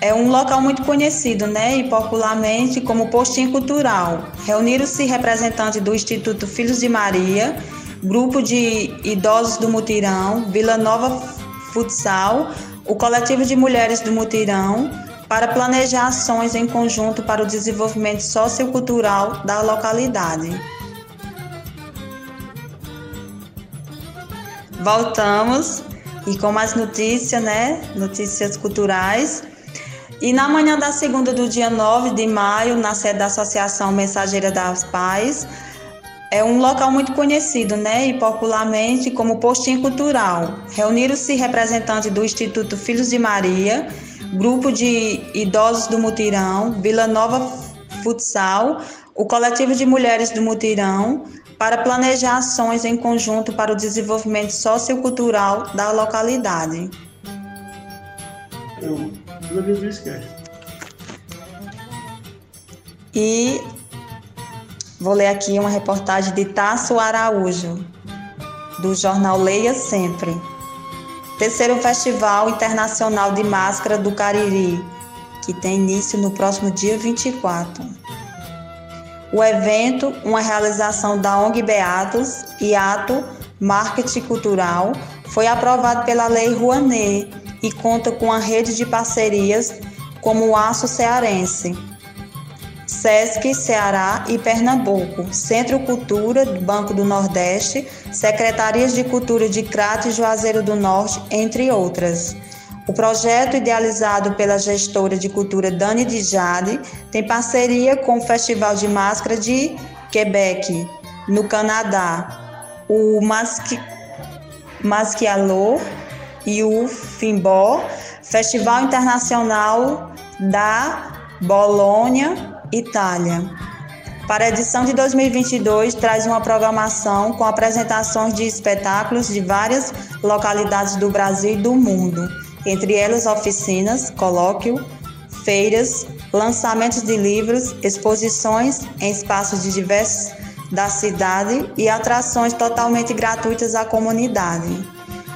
é um local muito conhecido, né, e popularmente como Postinho Cultural. Reuniram-se representantes do Instituto Filhos de Maria, grupo de idosos do Mutirão, Vila Nova Futsal, o coletivo de mulheres do Mutirão, para planejar ações em conjunto para o desenvolvimento sociocultural da localidade. Voltamos e com mais notícias, né? Notícias culturais. E na manhã da segunda do dia 9 de maio, na sede da Associação Mensageira das Pais, é um local muito conhecido, né, e popularmente como Postinho Cultural. Reuniram-se representantes do Instituto Filhos de Maria, grupo de idosos do Mutirão, Vila Nova Futsal, o coletivo de mulheres do Mutirão, para planejar ações em conjunto para o desenvolvimento sociocultural da localidade. Eu, eu. E vou ler aqui uma reportagem de Tasso Araújo, do jornal Leia Sempre. Terceiro Festival Internacional de Máscara do Cariri, que tem início no próximo dia 24. O evento, uma realização da ONG Beatos e Ato Marketing Cultural, foi aprovado pela Lei Rouanet e conta com a rede de parcerias como o Aço Cearense, SESC Ceará e Pernambuco, Centro Cultura do Banco do Nordeste, Secretarias de Cultura de Crato e Juazeiro do Norte, entre outras. O projeto, idealizado pela gestora de cultura Dani Dijade, tem parceria com o Festival de Máscara de Quebec, no Canadá, o Masqui... Masquialô e o Fimbó, Festival Internacional da Bolônia, Itália. Para a edição de 2022, traz uma programação com apresentações de espetáculos de várias localidades do Brasil e do mundo, entre elas oficinas, colóquio, feiras, lançamentos de livros, exposições em espaços de diversos da cidade e atrações totalmente gratuitas à comunidade.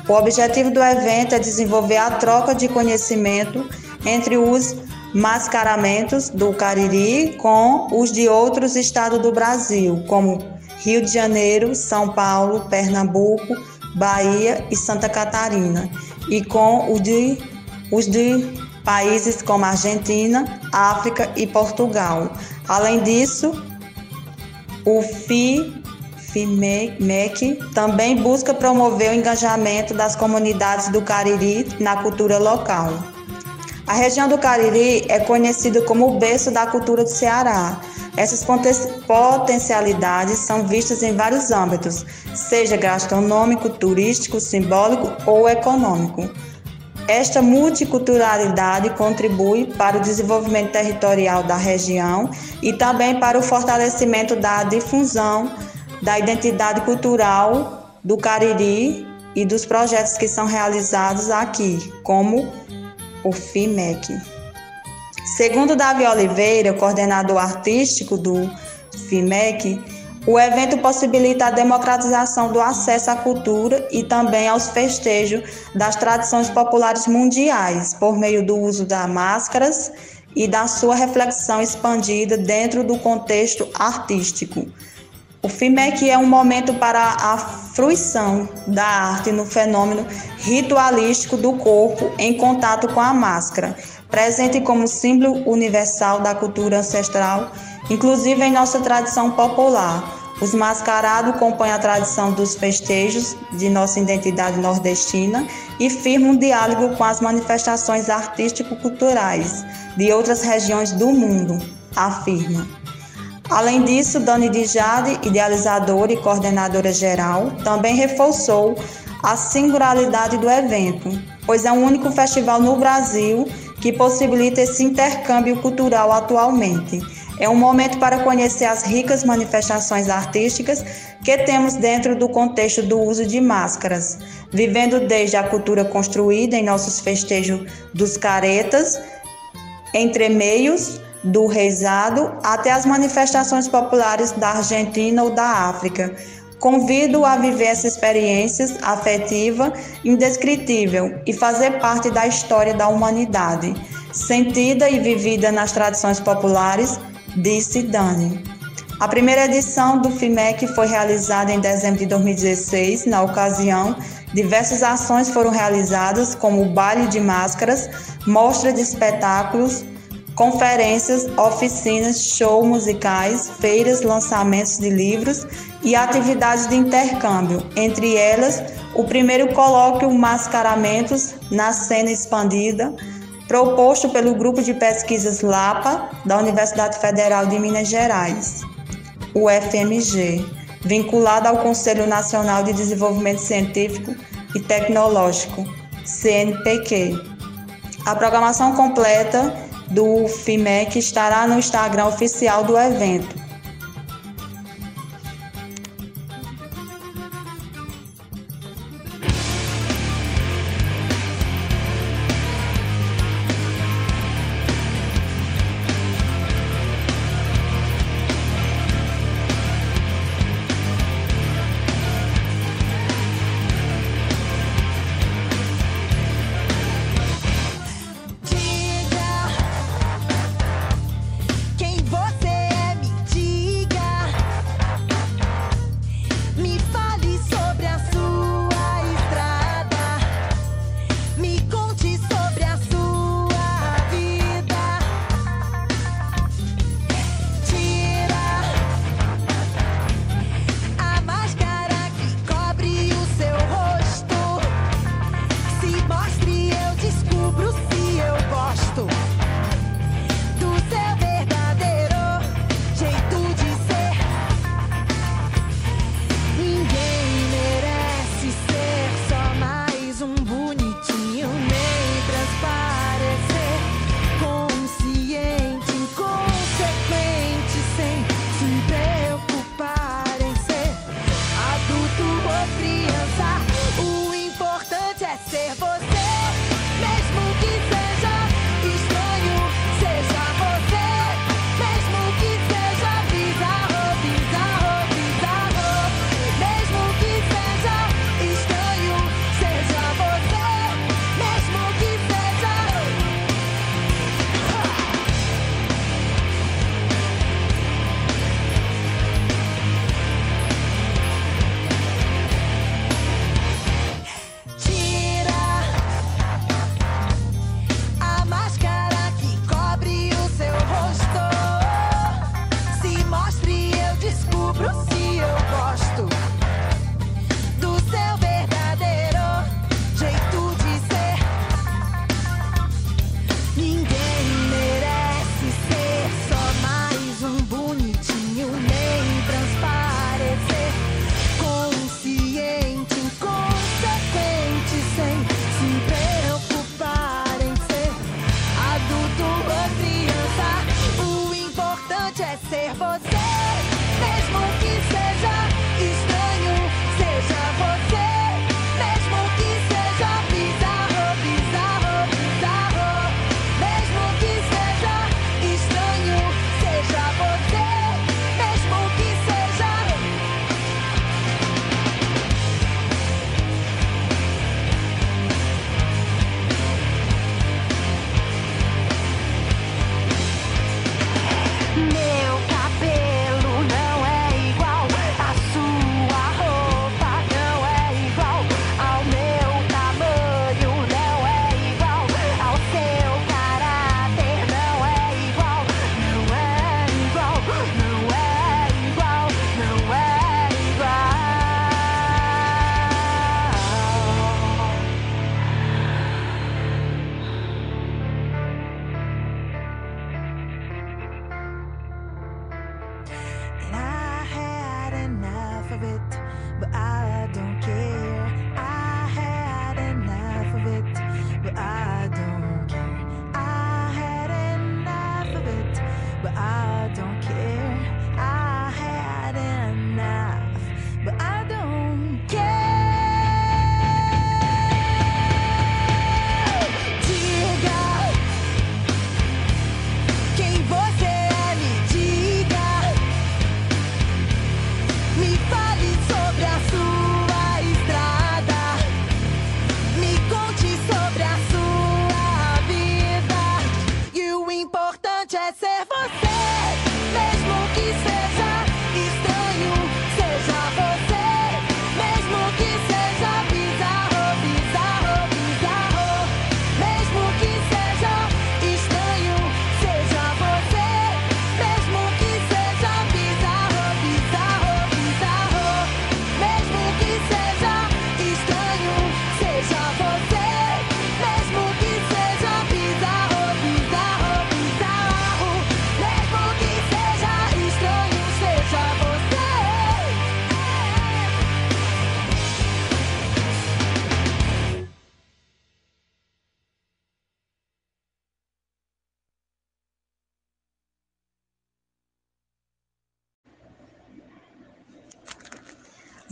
O objetivo do evento é desenvolver a troca de conhecimento entre os mascaramentos do Cariri com os de outros estados do Brasil, como Rio de Janeiro, São Paulo, Pernambuco, Bahia e Santa Catarina, e com os de, os de países como Argentina, África e Portugal. Além disso, o FI FIMEC também busca promover o engajamento das comunidades do Cariri na cultura local. A região do Cariri é conhecida como o berço da cultura do Ceará. Essas potencialidades são vistas em vários âmbitos, seja gastronômico, turístico, simbólico ou econômico. Esta multiculturalidade contribui para o desenvolvimento territorial da região e também para o fortalecimento da difusão da identidade cultural do Cariri e dos projetos que são realizados aqui, como o FIMEC. Segundo Davi Oliveira, coordenador artístico do FIMEC, o evento possibilita a democratização do acesso à cultura e também aos festejos das tradições populares mundiais, por meio do uso das máscaras e da sua reflexão expandida dentro do contexto artístico. O FIMEC é um momento para a fruição da arte no fenômeno ritualístico do corpo em contato com a máscara, presente como símbolo universal da cultura ancestral, inclusive em nossa tradição popular. Os mascarados compõem a tradição dos festejos de nossa identidade nordestina e firmam um diálogo com as manifestações artístico-culturais de outras regiões do mundo, afirma. Além disso, Dani Dijade, idealizadora e coordenadora geral, também reforçou a singularidade do evento, pois é o único festival no Brasil que possibilita esse intercâmbio cultural atualmente. É um momento para conhecer as ricas manifestações artísticas que temos dentro do contexto do uso de máscaras, vivendo desde a cultura construída em nossos festejos dos caretas, entre meios, do reizado até as manifestações populares da Argentina ou da África. Convido a viver essa experiência afetiva indescritível e fazer parte da história da humanidade, sentida e vivida nas tradições populares, disse Dani. A primeira edição do FIMEC foi realizada em dezembro de 2016. Na ocasião, diversas ações foram realizadas, como o baile de máscaras, mostra de espetáculos, conferências, oficinas, shows musicais, feiras, lançamentos de livros e atividades de intercâmbio, entre elas o primeiro colóquio Mascaramentos na Cena Expandida, proposto pelo Grupo de Pesquisas LAPA da Universidade Federal de Minas Gerais, o FMG, vinculado ao Conselho Nacional de Desenvolvimento Científico e Tecnológico, CNPq. A programação completa do FIMEC estará no Instagram oficial do evento.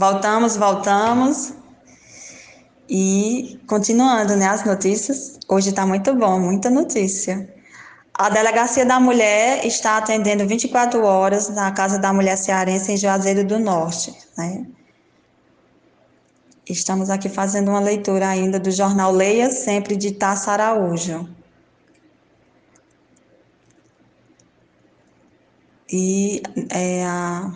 Voltamos, voltamos. E continuando, né, as notícias. Hoje está muito bom, muita notícia. A Delegacia da Mulher está atendendo 24 horas na Casa da Mulher Cearense em Juazeiro do Norte, né? Estamos aqui fazendo uma leitura ainda do jornal Leia Sempre de Taça Araújo. E é a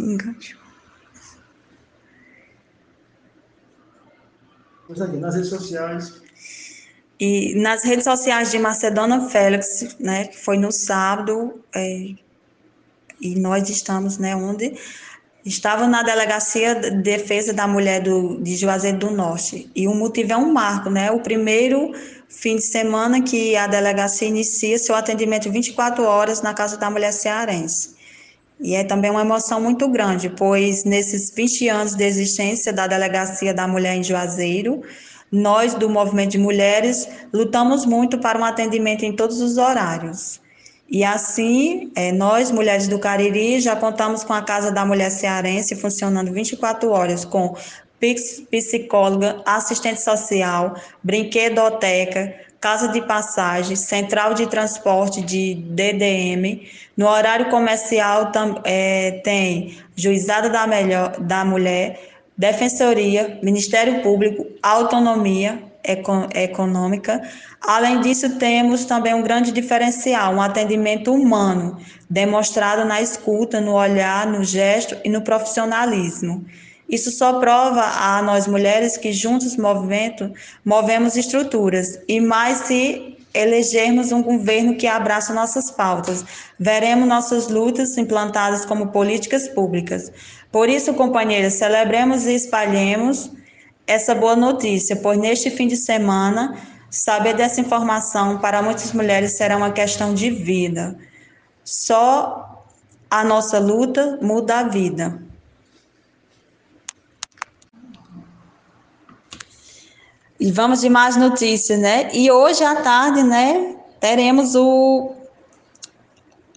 Engancho. Vamos aqui, nas redes sociais. E nas redes sociais de Macedônia Félix, né, que foi no sábado, é, e nós estamos, né, onde estava na delegacia de defesa da mulher do, de Juazeiro do Norte. E o motivo é um marco, né, o primeiro fim de semana que a delegacia inicia seu atendimento 24 horas na Casa da Mulher Cearense. E é também uma emoção muito grande, pois nesses 20 anos de existência da Delegacia da Mulher em Juazeiro, nós do Movimento de Mulheres lutamos muito para um atendimento em todos os horários. E assim, é, nós, mulheres do Cariri, já contamos com a Casa da Mulher Cearense funcionando 24 horas, com psicóloga, assistente social, brinquedoteca, casa de passagem, central de transporte de DDM. No horário comercial é, tem juizada da, melhor, da mulher, defensoria, Ministério Público, autonomia econômica. Além disso, temos também um grande diferencial, um atendimento humano, demonstrado na escuta, no olhar, no gesto e no profissionalismo. Isso só prova a nós mulheres que juntos movimento movemos estruturas e mais se elegermos um governo que abraça nossas pautas, veremos nossas lutas implantadas como políticas públicas. Por isso, companheiras, celebremos e espalhemos essa boa notícia, pois neste fim de semana, saber dessa informação para muitas mulheres será uma questão de vida. Só a nossa luta muda a vida. E vamos de mais notícias, né? E hoje à tarde, né, teremos o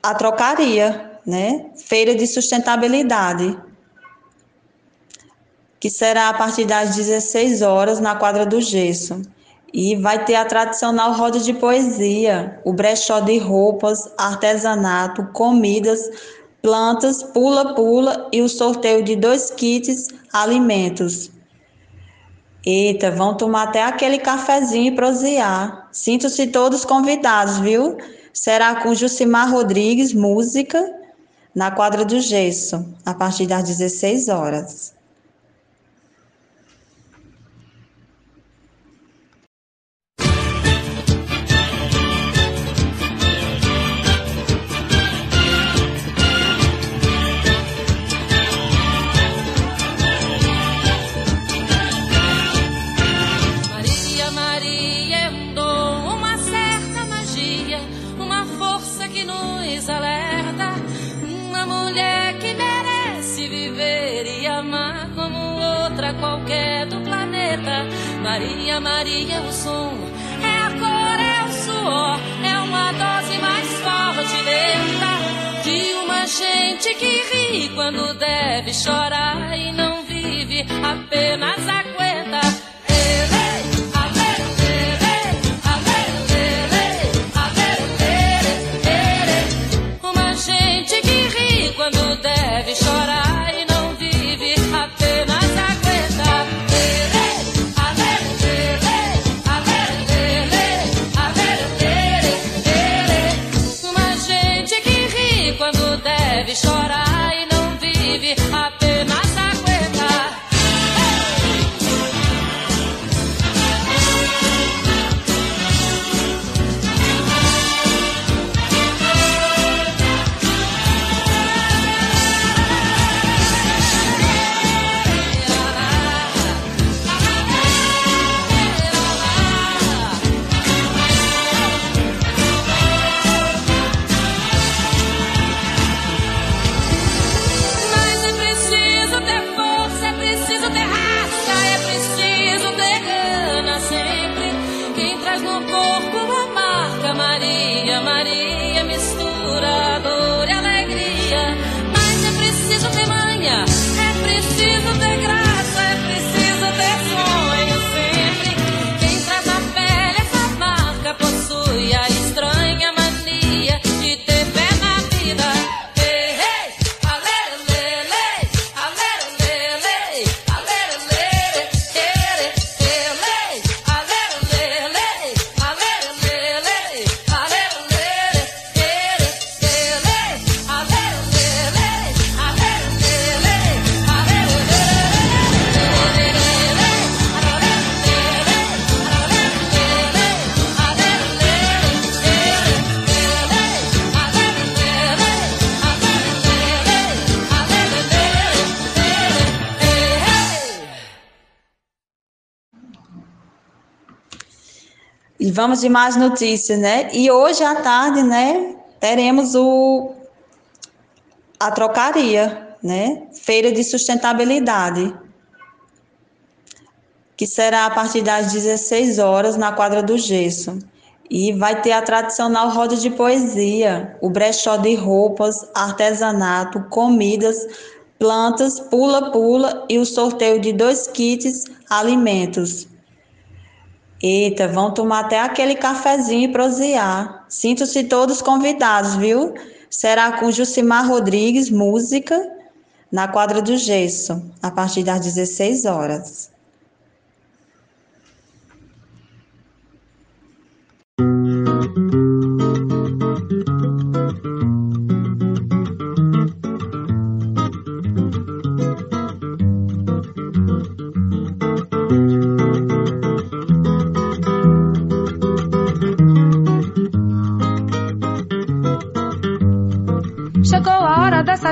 a trocaria, né? Feira de sustentabilidade, que será a partir das 16 horas na quadra do Gesso. E vai ter a tradicional roda de poesia, o brechó de roupas, artesanato, comidas, plantas, pula-pula e o sorteio de dois kits alimentos Eita, vão tomar até aquele cafezinho e prosear. Sinto-se todos convidados, viu? Será com Jucimar Rodrigues, música, na quadra do Gesso, a partir das 16 horas. Que ri quando deve chorar e não vive, apenas aguenta. É preciso vamos de mais notícias, né? E hoje à tarde, né, teremos o a trocaria, né? Feira de sustentabilidade, que será a partir das 16 horas na quadra do Gesso. E vai ter a tradicional roda de poesia, o brechó de roupas, artesanato, comidas, plantas, pula-pula e o sorteio de dois kits alimentos. Eita, vão tomar até aquele cafezinho e prosear. Sinto-se todos convidados, viu? Será com Jucimar Rodrigues, música, na quadra do Gesso, a partir das 16 horas.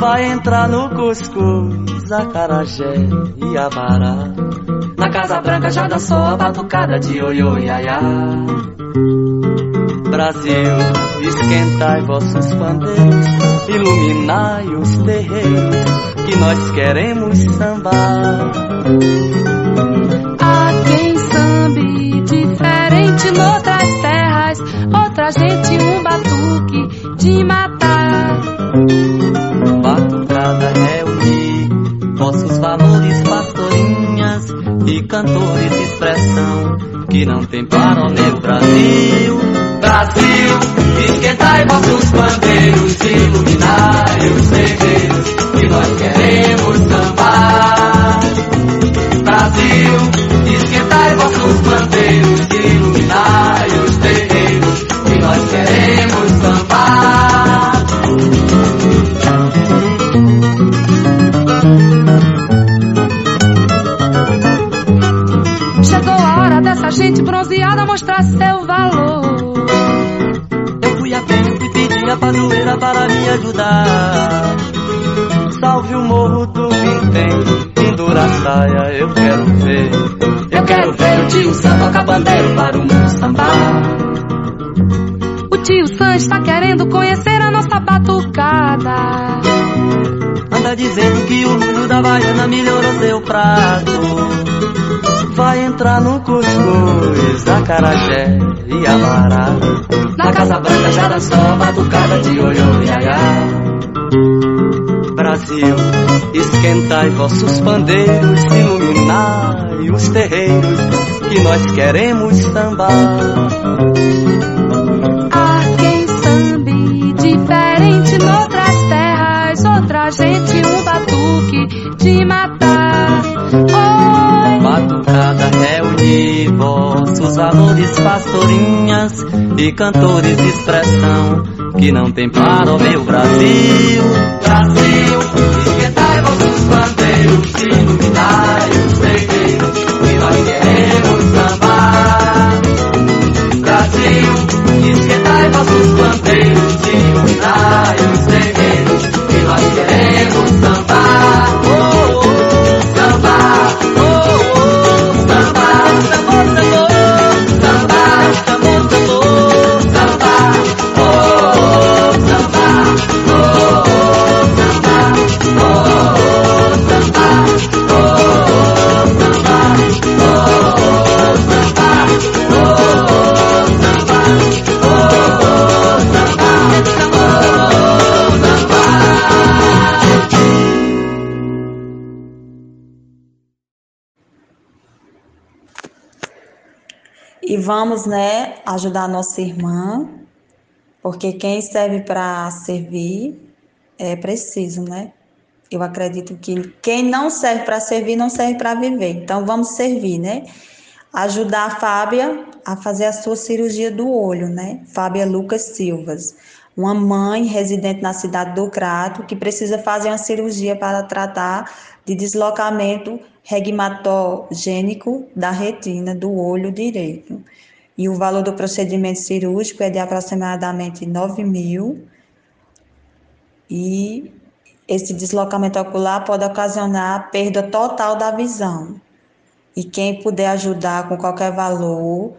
Vai entrar no cuscuz, acarajé e abará. Na Casa Branca já dançou a batucada de oiô iaiá. Brasil, esquentai vossos pandeiros, iluminai os terreiros, que nós queremos sambar. Há quem sambe diferente noutras terras, outra gente um batuque de matar. Está querendo conhecer a nossa batucada. Anda dizendo que o molho da baiana melhorou seu prato. Vai entrar no cuscuz, acarajé e amará. Na Casa Branca já dançou a batucada de olho iaiá. Brasil, esquentai vossos pandeiros, iluminai os terreiros, que nós queremos sambar. Noutras terras, outra gente um batuque de matar. Oi, Batucada reunir vossos valores, pastorinhas e cantores de expressão que não tem para o meu. Brasil, vamos, né, ajudar nossa irmã, porque quem serve para servir é preciso, né? Eu acredito que quem não serve para servir não serve para viver. Então vamos servir, né? Ajudar a Fábia a fazer a sua cirurgia do olho, né? Fábia Lucas Silvas, uma mãe residente na cidade do Crato que precisa fazer uma cirurgia para tratar de deslocamento regmatogênico da retina do olho direito. E o valor do procedimento cirúrgico é de aproximadamente 9 mil. E esse deslocamento ocular pode ocasionar perda total da visão. E quem puder ajudar com qualquer valor,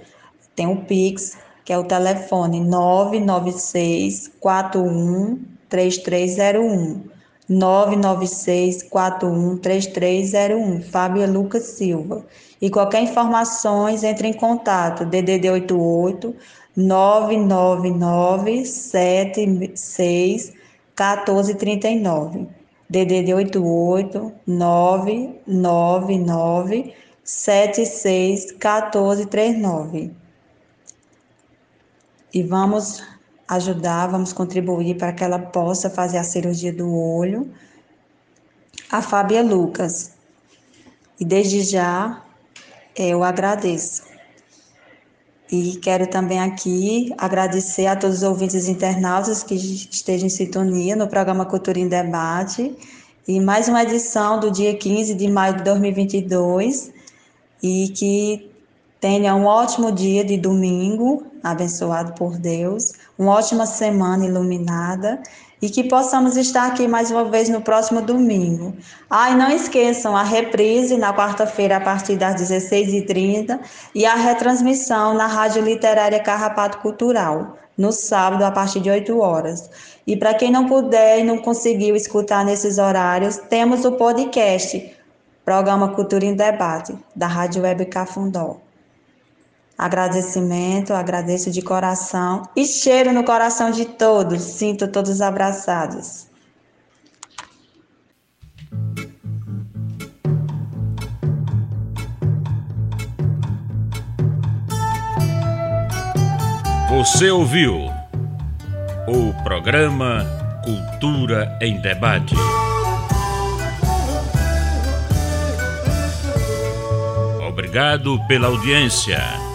tem o Pix, que é o telefone 996 41 3301. 996 41 3301. Fábio Lucas Silva. E qualquer informações, entre em contato. DDD 88 999 76 1439. DDD 88 999 76 1439. E vamos ajudar, vamos contribuir para que ela possa fazer a cirurgia do olho. A Fábia Lucas. E desde já eu agradeço. E quero também aqui agradecer a todos os ouvintes internautas que estejam em sintonia no programa Cultura em Debate. E mais uma edição do dia 15 de maio de 2022. E que tenha um ótimo dia de domingo, abençoado por Deus, uma ótima semana iluminada e que possamos estar aqui mais uma vez no próximo domingo. Ah, e não esqueçam a reprise na quarta-feira a partir das 16h30 e a retransmissão na Rádio Literária Carrapato Cultural, no sábado a partir de 8 horas. E para quem não puder e não conseguiu escutar nesses horários, temos o podcast, Programa Cultura em Debate, da Rádio Web Cafundó. Agradecimento, agradeço de coração e cheiro no coração de todos. Sinto todos abraçados. Você ouviu o programa Cultura em Debate. Obrigado pela audiência.